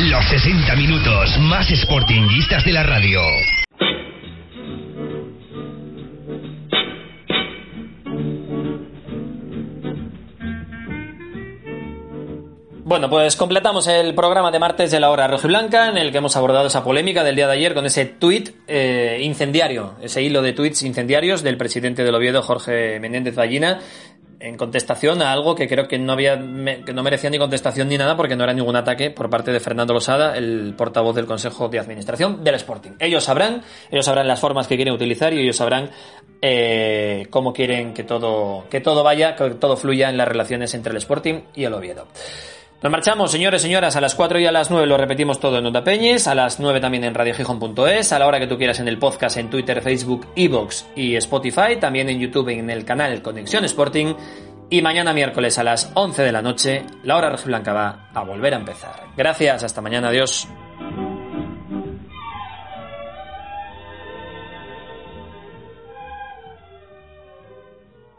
Los 60 minutos más sportinguistas de la radio. Bueno, pues completamos el programa de martes de la hora rojiblanca en el que hemos abordado esa polémica del día de ayer con ese tuit eh, incendiario, ese hilo de tuits incendiarios del presidente del Oviedo, Jorge Menéndez Ballina, en contestación a algo que creo que no había que no merecía ni contestación ni nada porque no era ningún ataque por parte de Fernando Losada, el portavoz del Consejo de Administración del Sporting. Ellos sabrán, ellos sabrán las formas que quieren utilizar y ellos sabrán eh, cómo quieren que todo que todo vaya, que todo fluya en las relaciones entre el Sporting y el Oviedo. Nos marchamos, señores, señoras, a las 4 y a las 9 lo repetimos todo en Onda Peñes, a las 9 también en radiogijón.es, a la hora que tú quieras en el podcast, en Twitter, Facebook, Evox y Spotify, también en YouTube en el canal Conexión Sporting, y mañana miércoles a las 11 de la noche, la hora blanca va a volver a empezar. Gracias, hasta mañana, adiós.